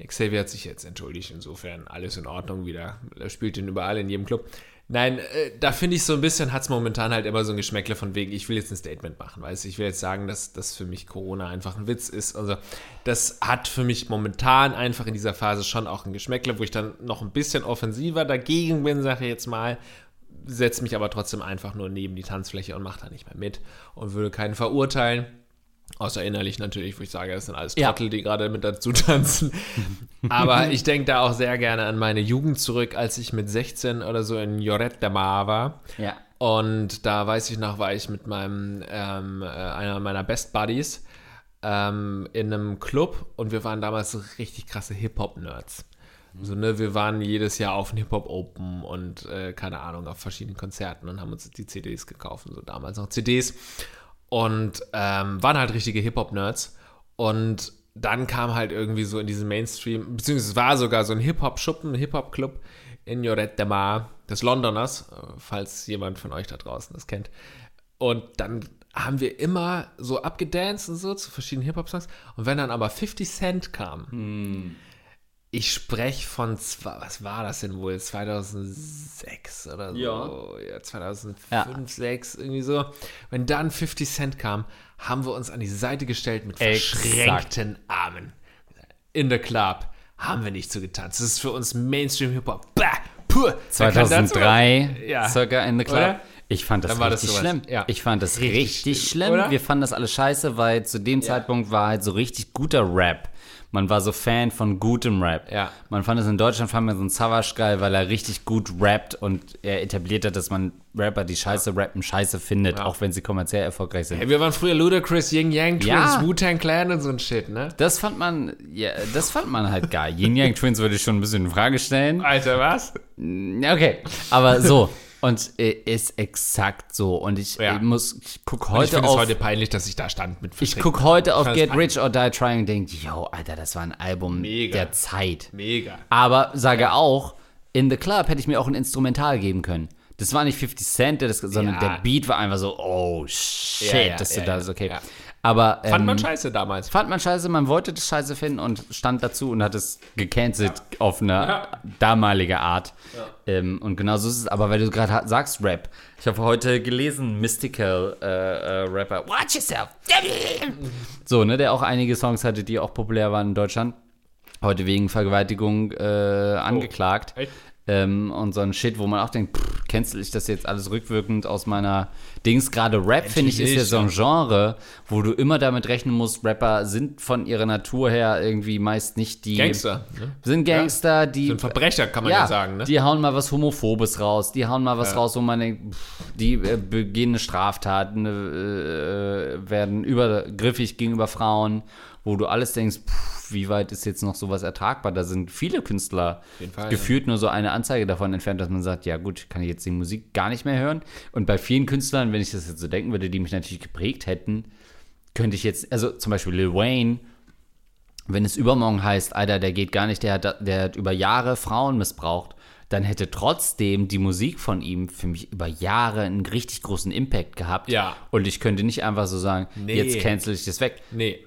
Xavier hat sich jetzt entschuldigt, insofern alles in Ordnung wieder. Er spielt ihn überall in jedem Club. Nein, äh, da finde ich so ein bisschen, hat es momentan halt immer so ein Geschmäckle von wegen, ich will jetzt ein Statement machen, weißt ich will jetzt sagen, dass das für mich Corona einfach ein Witz ist. Also, das hat für mich momentan einfach in dieser Phase schon auch ein Geschmäckle, wo ich dann noch ein bisschen offensiver dagegen bin, sage ich jetzt mal, setze mich aber trotzdem einfach nur neben die Tanzfläche und mache da nicht mehr mit und würde keinen verurteilen. Außer innerlich natürlich, wo ich sage, das sind alles Ja. Trottel, die gerade mit dazu tanzen. <laughs> Aber ich denke da auch sehr gerne an meine Jugend zurück, als ich mit 16 oder so in Lloret de Mar war. Ja. Und da weiß ich noch, war ich mit meinem, ähm, äh, einer meiner Best Buddies ähm, in einem Club und wir waren damals so richtig krasse Hip-Hop-Nerds. So, ne, wir waren jedes Jahr auf dem Hip-Hop Open und äh, keine Ahnung, auf verschiedenen Konzerten und haben uns die CDs gekauft, so damals noch CDs. Und ähm, waren halt richtige Hip-Hop-Nerds. Und dann kam halt irgendwie so in diesen Mainstream, beziehungsweise es war sogar so ein Hip-Hop-Schuppen, Hip-Hop-Club in Lloret de Mar des Londoners, äh, falls jemand von euch da draußen das kennt. Und dann haben wir immer so abgedanced und so zu verschiedenen Hip-Hop-Songs. Und wenn dann aber 50 Cent kam, ich spreche von, zwei, was war das denn wohl, 2006 oder so, ja, 2005, Ja. 2006, irgendwie so. Wenn dann 50 Cent kam, haben wir uns an die Seite gestellt mit Exakt. verschränkten Armen. In the Club haben wir nicht so getanzt. Das ist für uns Mainstream-Hip-Hop. Bah, puh. Wer kann dazu- 2003, Ja. circa in the Club. Oder? Ich fand das Dann war das richtig sowas. schlimm. Ja. Ich fand das Richtig richtig, schlimm, schlimm. oder? Wir fanden das alles scheiße, weil zu dem Zeitpunkt war halt so richtig guter Rap. Man war so Fan von gutem Rap. Ja. Man fand es in Deutschland, fand man so einen Savage geil, weil er richtig gut rappt und er etabliert hat, dass man Rapper, die scheiße rappen, scheiße findet, auch wenn sie kommerziell erfolgreich sind. Hey, wir waren früher Ludacris, Ying Yang Twins, Ja. Wu-Tang Clan und so ein Shit, ne? Das fand man, ja, das fand man halt geil. Yin Yang Twins würde ich schon ein bisschen in Frage stellen. Alter, was? Ja, Okay, aber so. Und äh, ist exakt so. Und ich Ja. äh, muss, ich guck Und ich heute finde es auf, heute peinlich, dass ich da stand mit ich guck heute auf Get Rich or Die Trying und denke, yo, Alter, das war ein Album Mega. der Zeit. Mega. Aber sage auch, in The Club hätte ich mir auch ein Instrumental geben können. das war nicht 50 Cent, der das, sondern Ja. der Beat war einfach so, oh shit, Ja, ja, dass ja, du da ja, ist okay. Ja. Aber Fand ähm, man scheiße damals. fand man scheiße, man wollte das scheiße finden und stand dazu und hat es gecancelt auf eine Ja. damalige Art. Ähm, und genau so ist es. Aber weil du gerade sagst Rap, ich habe heute gelesen, Mystical äh, äh, Rapper, Watch Yourself. So, ne, der auch einige Songs hatte, die auch populär waren in Deutschland. Heute wegen Vergewaltigung äh, angeklagt. Echt? Ähm, und so ein Shit, wo man auch denkt, pff, cancel ich das jetzt alles rückwirkend aus meiner Dings. Gerade Rap, finde ich, ist ja so ein Genre, wo du immer damit rechnen musst, Rapper sind von ihrer Natur her irgendwie meist nicht die. Gangster. Ne? Sind Gangster, die. Sind Verbrecher, kann man ja, sagen. Ne? Die hauen mal was Homophobes raus, die hauen mal was Ja. raus, wo man denkt, pff, die äh, begehen eine Straftat, eine, äh, werden übergriffig gegenüber Frauen, wo du alles denkst, pff, wie weit ist jetzt noch sowas ertragbar? Da sind viele Künstler Fall, gefühlt nur so eine Anzeige davon entfernt, dass man sagt, ja gut, kann ich jetzt die Musik gar nicht mehr hören. Und bei vielen Künstlern, wenn ich das jetzt so denken würde, die mich natürlich geprägt hätten, könnte ich jetzt, also zum Beispiel Lil Wayne, wenn es übermorgen heißt, Alter, der geht gar nicht, der hat, der hat über Jahre Frauen missbraucht, dann hätte trotzdem die Musik von ihm für mich über Jahre einen richtig großen Impact gehabt. Ja. Und ich könnte nicht einfach so sagen, Nee. jetzt cancel ich das weg. Nee.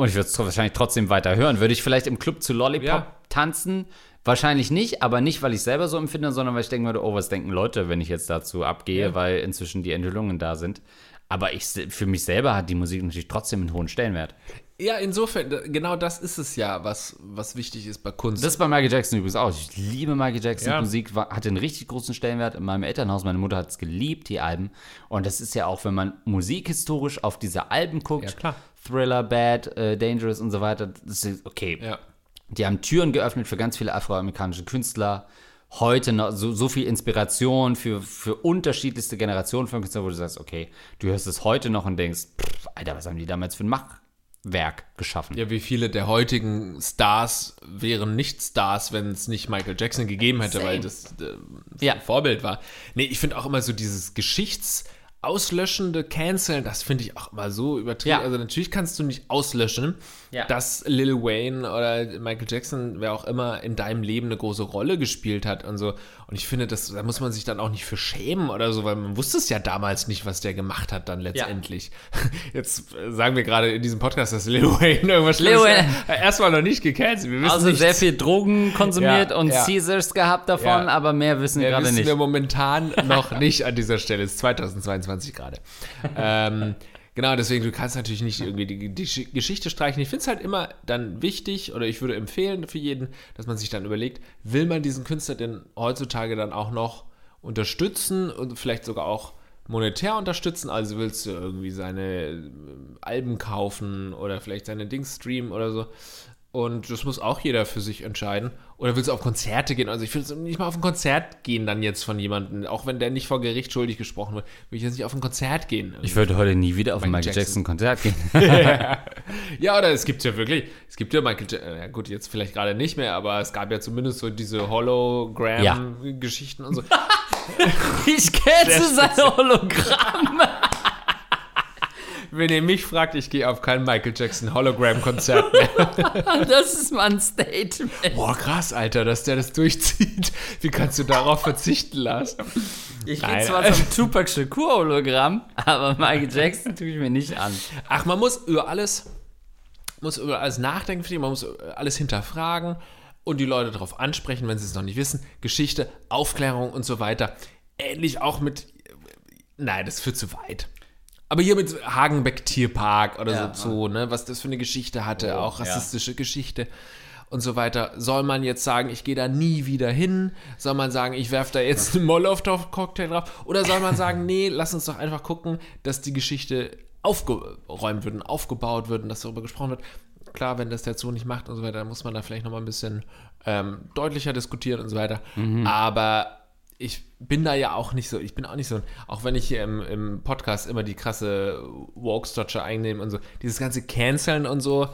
Und ich würde es wahrscheinlich trotzdem weiter hören. Würde ich vielleicht im Club zu Lollipop Ja. tanzen? Wahrscheinlich nicht, aber nicht, weil ich selber so empfinde, sondern weil ich denken würde, oh, was denken Leute, wenn ich jetzt dazu abgehe, Ja. weil inzwischen die Enthüllungen da sind. Aber ich, für mich selber hat die Musik natürlich trotzdem einen hohen Stellenwert. Ja, insofern, genau das ist es ja, was, was wichtig ist bei Kunst. Das ist bei Michael Jackson übrigens auch. Ich liebe Michael Jackson. Ja. Musik war, hatte einen richtig großen Stellenwert in meinem Elternhaus. Meine Mutter hat es geliebt, die Alben. Und das ist ja auch, wenn man musikhistorisch auf diese Alben guckt, Ja, klar. Thriller, Bad, äh, Dangerous und so weiter, das ist okay. ja. Die haben Türen geöffnet für ganz viele afroamerikanische Künstler. Heute noch so, so viel Inspiration für, für unterschiedlichste Generationen von Künstlern, wo du sagst, okay, du hörst es heute noch und denkst, pff, Alter, was haben die damals für ein Machwerk geschaffen? Ja, wie viele der heutigen Stars wären nicht Stars, wenn es nicht Michael Jackson gegeben hätte, Same. weil das äh, Ja. ein Vorbild war. Nee, ich finde auch immer so dieses Geschichtsauslöschende Canceln, das finde ich auch immer so übertrieben. Ja. Also natürlich kannst du nicht auslöschen, Ja. dass Lil Wayne oder Michael Jackson, wer auch immer, in deinem Leben eine große Rolle gespielt hat und so. Und ich finde, das, da muss man sich dann auch nicht für schämen oder so, weil man wusste es ja damals nicht, was der gemacht hat dann letztendlich. <laughs> Jetzt äh, sagen wir gerade in diesem Podcast, dass Lil Wayne irgendwas Lil Wayne- hat. Erstmal noch nicht gecancelt. Wir wissen Also nichts. sehr viel Drogen konsumiert Ja, und ja. Caesars gehabt davon, Ja. aber mehr wissen Ja, gerade wissen nicht. wir momentan noch nicht an dieser Stelle. Es ist 2022 gerade. <laughs> ähm, genau, deswegen, du kannst natürlich nicht irgendwie die, die Gesch- Geschichte streichen. Ich finde es halt immer dann wichtig, oder ich würde empfehlen für jeden, dass man sich dann überlegt, will man diesen Künstler denn heutzutage dann auch noch unterstützen und vielleicht sogar auch monetär unterstützen? Also willst du irgendwie seine äh, Alben kaufen oder vielleicht seine Dings streamen oder so? Und das muss auch jeder für sich entscheiden. Oder willst du auf Konzerte gehen? Also ich will nicht mal auf ein Konzert gehen dann jetzt von jemandem, auch wenn der nicht vor Gericht schuldig gesprochen wird, will ich jetzt nicht auf ein Konzert gehen. Ich würde heute nie wieder auf ein Michael Michael Jackson. Jackson-Konzert gehen. <laughs> <laughs> ja, oder es gibt ja wirklich, es gibt ja Michael Jackson, ja gut, jetzt vielleicht gerade nicht mehr, aber es gab ja zumindest so diese Hologram-Geschichten und so. <laughs> ich kenne seine Hologramm. Wenn ihr mich fragt, ich gehe auf kein Michael Jackson Hologram-Konzert mehr. <laughs> Das ist mal ein Statement. Boah, krass, Alter, dass der das durchzieht. Wie kannst du darauf verzichten, Lars? Ich gehe zwar zum Tupac Shakur Hologramm, aber Michael Jackson tue ich mir nicht an. Ach, man muss über alles, muss über alles nachdenken, finde ich. Man muss alles hinterfragen und die Leute darauf ansprechen, wenn sie es noch nicht wissen. Geschichte, Aufklärung und so weiter. Ähnlich auch mit. Nein, das führt zu weit. Aber hier mit Hagenbeck Tierpark oder Ja, so, so, ne, was das für eine Geschichte hatte, Oh, auch ja. rassistische Geschichte und so weiter. Soll man jetzt sagen, ich gehe da nie wieder hin? Soll man sagen, ich werfe da jetzt einen Molotow-Cocktail drauf? Oder soll man sagen, <laughs> nee, lass uns doch einfach gucken, dass die Geschichte aufgeräumt wird und aufgebaut wird und dass darüber gesprochen wird? Klar, wenn das der so nicht macht und so weiter, dann muss man da vielleicht nochmal ein bisschen ähm, deutlicher diskutieren und so weiter. Aber ich bin da ja auch nicht so, ich bin auch nicht so, auch wenn ich hier im, im Podcast immer die krasse Woke-Structure einnehme und so, dieses ganze Canceln und so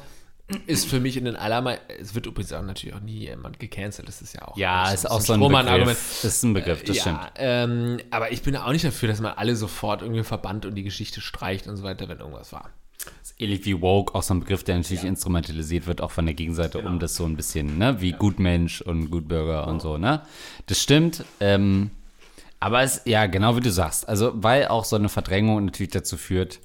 ist für mich in den allermeisten, es wird übrigens auch natürlich auch nie jemand gecancelt, das ist ja auch Ja, ist auch so ein. Begriff. Das ist ein Begriff, das ja, stimmt. Ähm, aber ich bin auch nicht dafür, dass man alle sofort irgendwie verbannt und die Geschichte streicht und so weiter, wenn irgendwas war. Ähnlich wie Woke, auch so ein Begriff, der natürlich instrumentalisiert wird, auch von der Gegenseite, Genau. um das so ein bisschen, ne, wie Gutmensch und Gutbürger und so, ne? Das stimmt. Ähm, Aber es, ja, genau wie du sagst. Also, weil auch so eine Verdrängung natürlich dazu führt,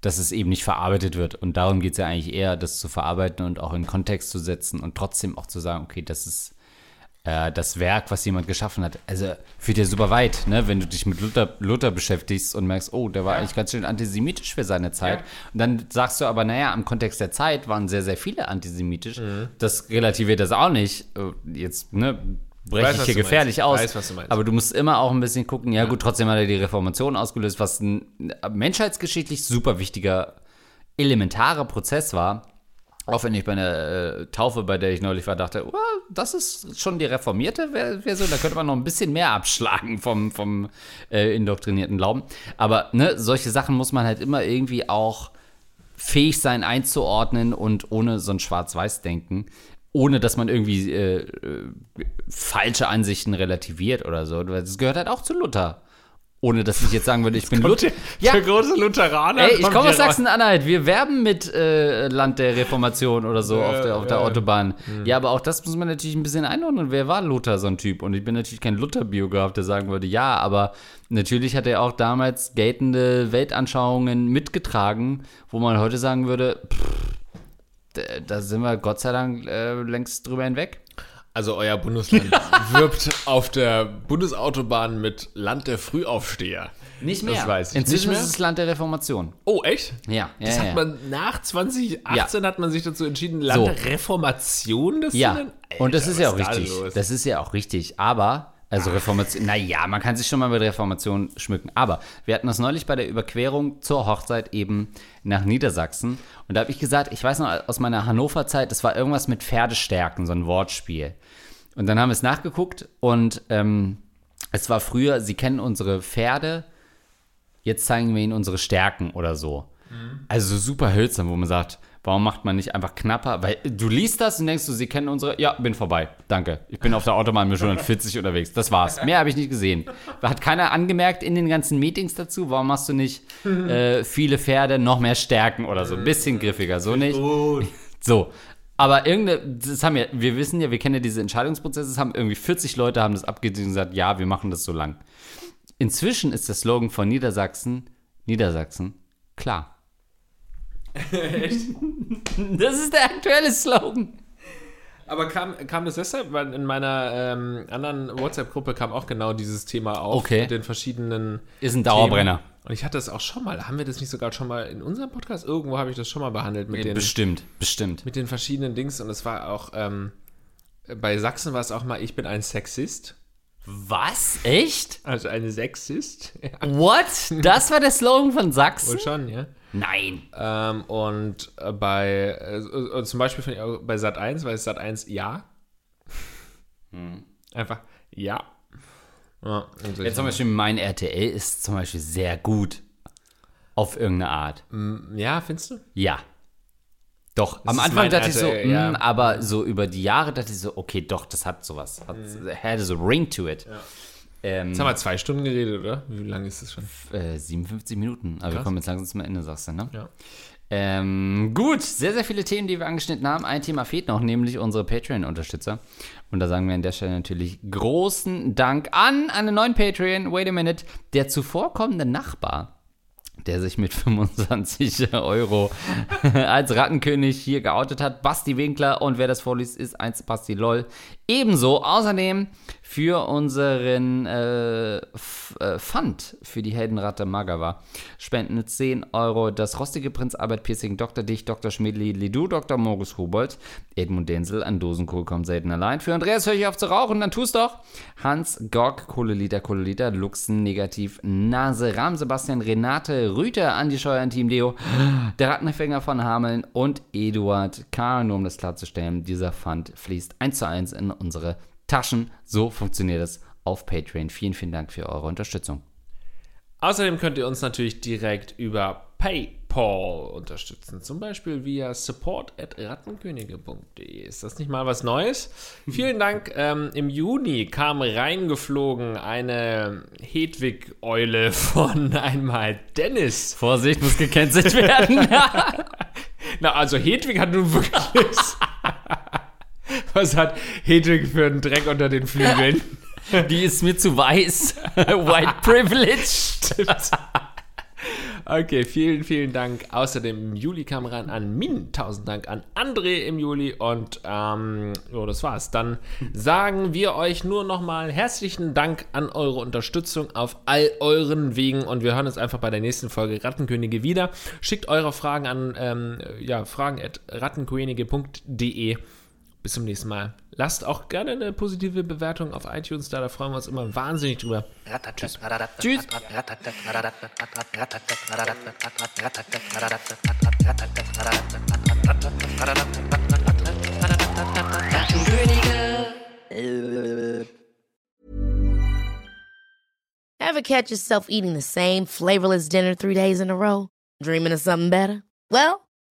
dass es eben nicht verarbeitet wird. Und darum geht es ja eigentlich eher, das zu verarbeiten und auch in Kontext zu setzen und trotzdem auch zu sagen, okay, das ist äh, das Werk, was jemand geschaffen hat. Also führt ja super weit, ne? wenn du dich mit Luther, Luther beschäftigst und merkst, oh, der war Ja. eigentlich ganz schön antisemitisch für seine Zeit. Ja. Und dann sagst du aber, naja, im Kontext der Zeit waren sehr, sehr viele antisemitisch. Mhm. Das relativiert das auch nicht. Äh, Jetzt, ne? breche ich hier gefährlich meinst. aus. Weiß, was du meinst. Aber du musst immer auch ein bisschen gucken, ja, gut, trotzdem hat er die Reformation ausgelöst, was ein menschheitsgeschichtlich super wichtiger, elementarer Prozess war. Auch wenn ich bei einer äh, Taufe, bei der ich neulich war, dachte, oh, das ist schon die reformierte Ver- Version, da könnte man noch ein bisschen mehr abschlagen vom, vom äh, indoktrinierten Glauben. Aber ne, solche Sachen muss man halt immer irgendwie auch fähig sein einzuordnen und ohne so ein Schwarz-Weiß-Denken, ohne dass man irgendwie äh, äh, falsche Ansichten relativiert oder so. Das gehört halt auch zu Luther. Ohne dass ich jetzt sagen würde, ich bin Luther. Ja. Der große Lutheraner. Ey, ich komme aus. Sachsen-Anhalt. Wir werben mit äh, Land der Reformation oder so auf der, auf der ja. Hm. Autobahn. Ja, aber auch das muss man natürlich ein bisschen einordnen. Wer war Luther, so ein Typ? Und ich bin natürlich kein Luther-Biograf, der sagen würde, ja, aber natürlich hat er auch damals geltende Weltanschauungen mitgetragen, wo man heute sagen würde, pff, da- da sind wir Gott sei Dank äh, längst drüber hinweg. Also euer Bundesland <laughs> wirbt auf der Bundesautobahn mit Land der Frühaufsteher. Nicht mehr. Das weiß ich. Inzwischen ist es Land der Reformation. Oh, echt? Ja, ja, Das ja. hat man nach 2018 hat man sich dazu entschieden, Land So. der Reformation das Ja, zu nennen? und das Alter, ist ja auch richtig. los? Das ist ja auch richtig. Aber, also Reformation, naja, man kann sich schon mal mit Reformation schmücken. Aber wir hatten das neulich bei der Überquerung zur Hochzeit eben nach Niedersachsen. Und da habe ich gesagt, ich weiß noch aus meiner Hannover-Zeit, das war irgendwas mit Pferdestärken, so ein Wortspiel. Und dann haben wir es nachgeguckt und ähm, es war früher, Sie kennen unsere Pferde, jetzt zeigen wir Ihnen unsere Stärken oder so. Also so super hölzern, wo man sagt, warum macht man nicht einfach knapper? Weil du liest das und denkst du, sie kennen unsere. Ja, bin vorbei. Danke. Ich bin auf der Autobahn mit 140 unterwegs. Das war's. Mehr habe ich nicht gesehen. Hat keiner angemerkt in den ganzen Meetings dazu, warum machst du nicht äh, viele Pferde, noch mehr Stärken oder so? Ein bisschen griffiger, so nicht. So. Aber irgendeine, das haben ja, wir wissen ja, wir kennen ja diese Entscheidungsprozesse, es haben irgendwie 40 Leute haben das abgelehnt und gesagt, ja, wir machen das so lang. Inzwischen ist der Slogan von Niedersachsen, Niedersachsen, klar. <laughs> <laughs> Das ist der aktuelle Slogan. Aber kam, kam das deshalb, weil in meiner ähm, anderen WhatsApp-Gruppe kam auch genau dieses Thema auf Okay. mit den verschiedenen. Ist ein Dauerbrenner. Themen. Und ich hatte das auch schon mal. Haben wir das nicht sogar schon mal in unserem Podcast? Irgendwo habe ich das schon mal behandelt mit den, Bestimmt, bestimmt. mit den verschiedenen Dings. Und es war auch, ähm, bei Sachsen war es auch mal, ich bin ein Sexist. Was? Echt? Also ein Sexist. <laughs> Ja, What? Das war der Slogan von Sachsen? wohl schon, ja. Nein. Ähm, und äh, bei, äh, zum Beispiel von, äh, bei Sat 1, weil Sat 1 ja. Hm. Einfach ja. ja Jetzt zum Beispiel mein RTL ist zum Beispiel sehr gut. Auf irgendeine Art. Ja, findest du? Ja. Doch, am ist Anfang dachte ich so, RTL, ja. mm, aber so über die Jahre dachte ich so, okay, doch, das hat sowas. Hat, had so ring to it. Ähm, Jetzt haben wir zwei Stunden geredet, oder? Wie lange ist das schon? äh, 57 Minuten. Aber wir Krass. kommen jetzt langsam zum Ende, sagst du, ne? Ja. Ähm, gut, sehr, sehr viele Themen, die wir angeschnitten haben. Ein Thema fehlt noch, nämlich unsere Patreon-Unterstützer. Und da sagen wir an der Stelle natürlich großen Dank an einen neuen Patreon, wait a minute, der zuvorkommende Nachbar, der sich mit 25 <laughs> Euro <laughs> als Rattenkönig hier geoutet hat. Basti Winkler und wer das vorliest, ist 1 Basti LOL. Ebenso außerdem für unseren äh, äh, Fund für die Heldenratte Magawa spenden 10 Euro das rostige Prinz Albert Piercing, Dr. Dich, Dr. Schmidli, Lidu, Dr. Morgus Hubold, Edmund Denzel, an Dosenkohl kommt selten allein. Für Andreas höre ich auf zu rauchen, dann tu's doch. Hans Gorg, Kohleliter, Kohleliter, Luxen, Negativ, Nase, Ram, Sebastian, Renate, Rüter, Andi Scheuer, Team Deo, der Rattenfänger von Hameln und Eduard K. Nur um das klarzustellen, dieser Fund fließt eins zu eins in unsere Taschen. So funktioniert es auf Patreon. Vielen, vielen Dank für eure Unterstützung. Außerdem könnt ihr uns natürlich direkt über PayPal unterstützen. Zum Beispiel via support.rattenkönige.de. Ist das nicht mal was Neues? <laughs> Vielen Dank. Ähm, Im Juni kam reingeflogen eine Hedwig-Eule von <laughs> einmal Dennis. Vorsicht, muss gecancelt werden. <laughs> Na, also Hedwig hat nun wirklich. Was hat Hedwig für einen Dreck unter den Flügeln? <laughs> Die ist mir zu weiß. <laughs> White Privilege. <laughs> Okay, vielen, vielen Dank. Außerdem im Juli kam ran an Min. Tausend Dank an André im Juli. Und ähm, jo, das war's. Dann sagen wir euch nur nochmal herzlichen Dank an eure Unterstützung auf all euren Wegen. Und wir hören uns einfach bei der nächsten Folge Rattenkönige wieder. Schickt eure Fragen an ähm, ja, fragen at rattenkönige.de. Bis zum nächsten Mal. Lasst auch gerne eine positive Bewertung auf iTunes da, da freuen wir uns immer wahnsinnig drüber. Tschüss. Tschüss. Ever catch yourself eating the same flavorless dinner three days in a row? Dreaming of something better? Well,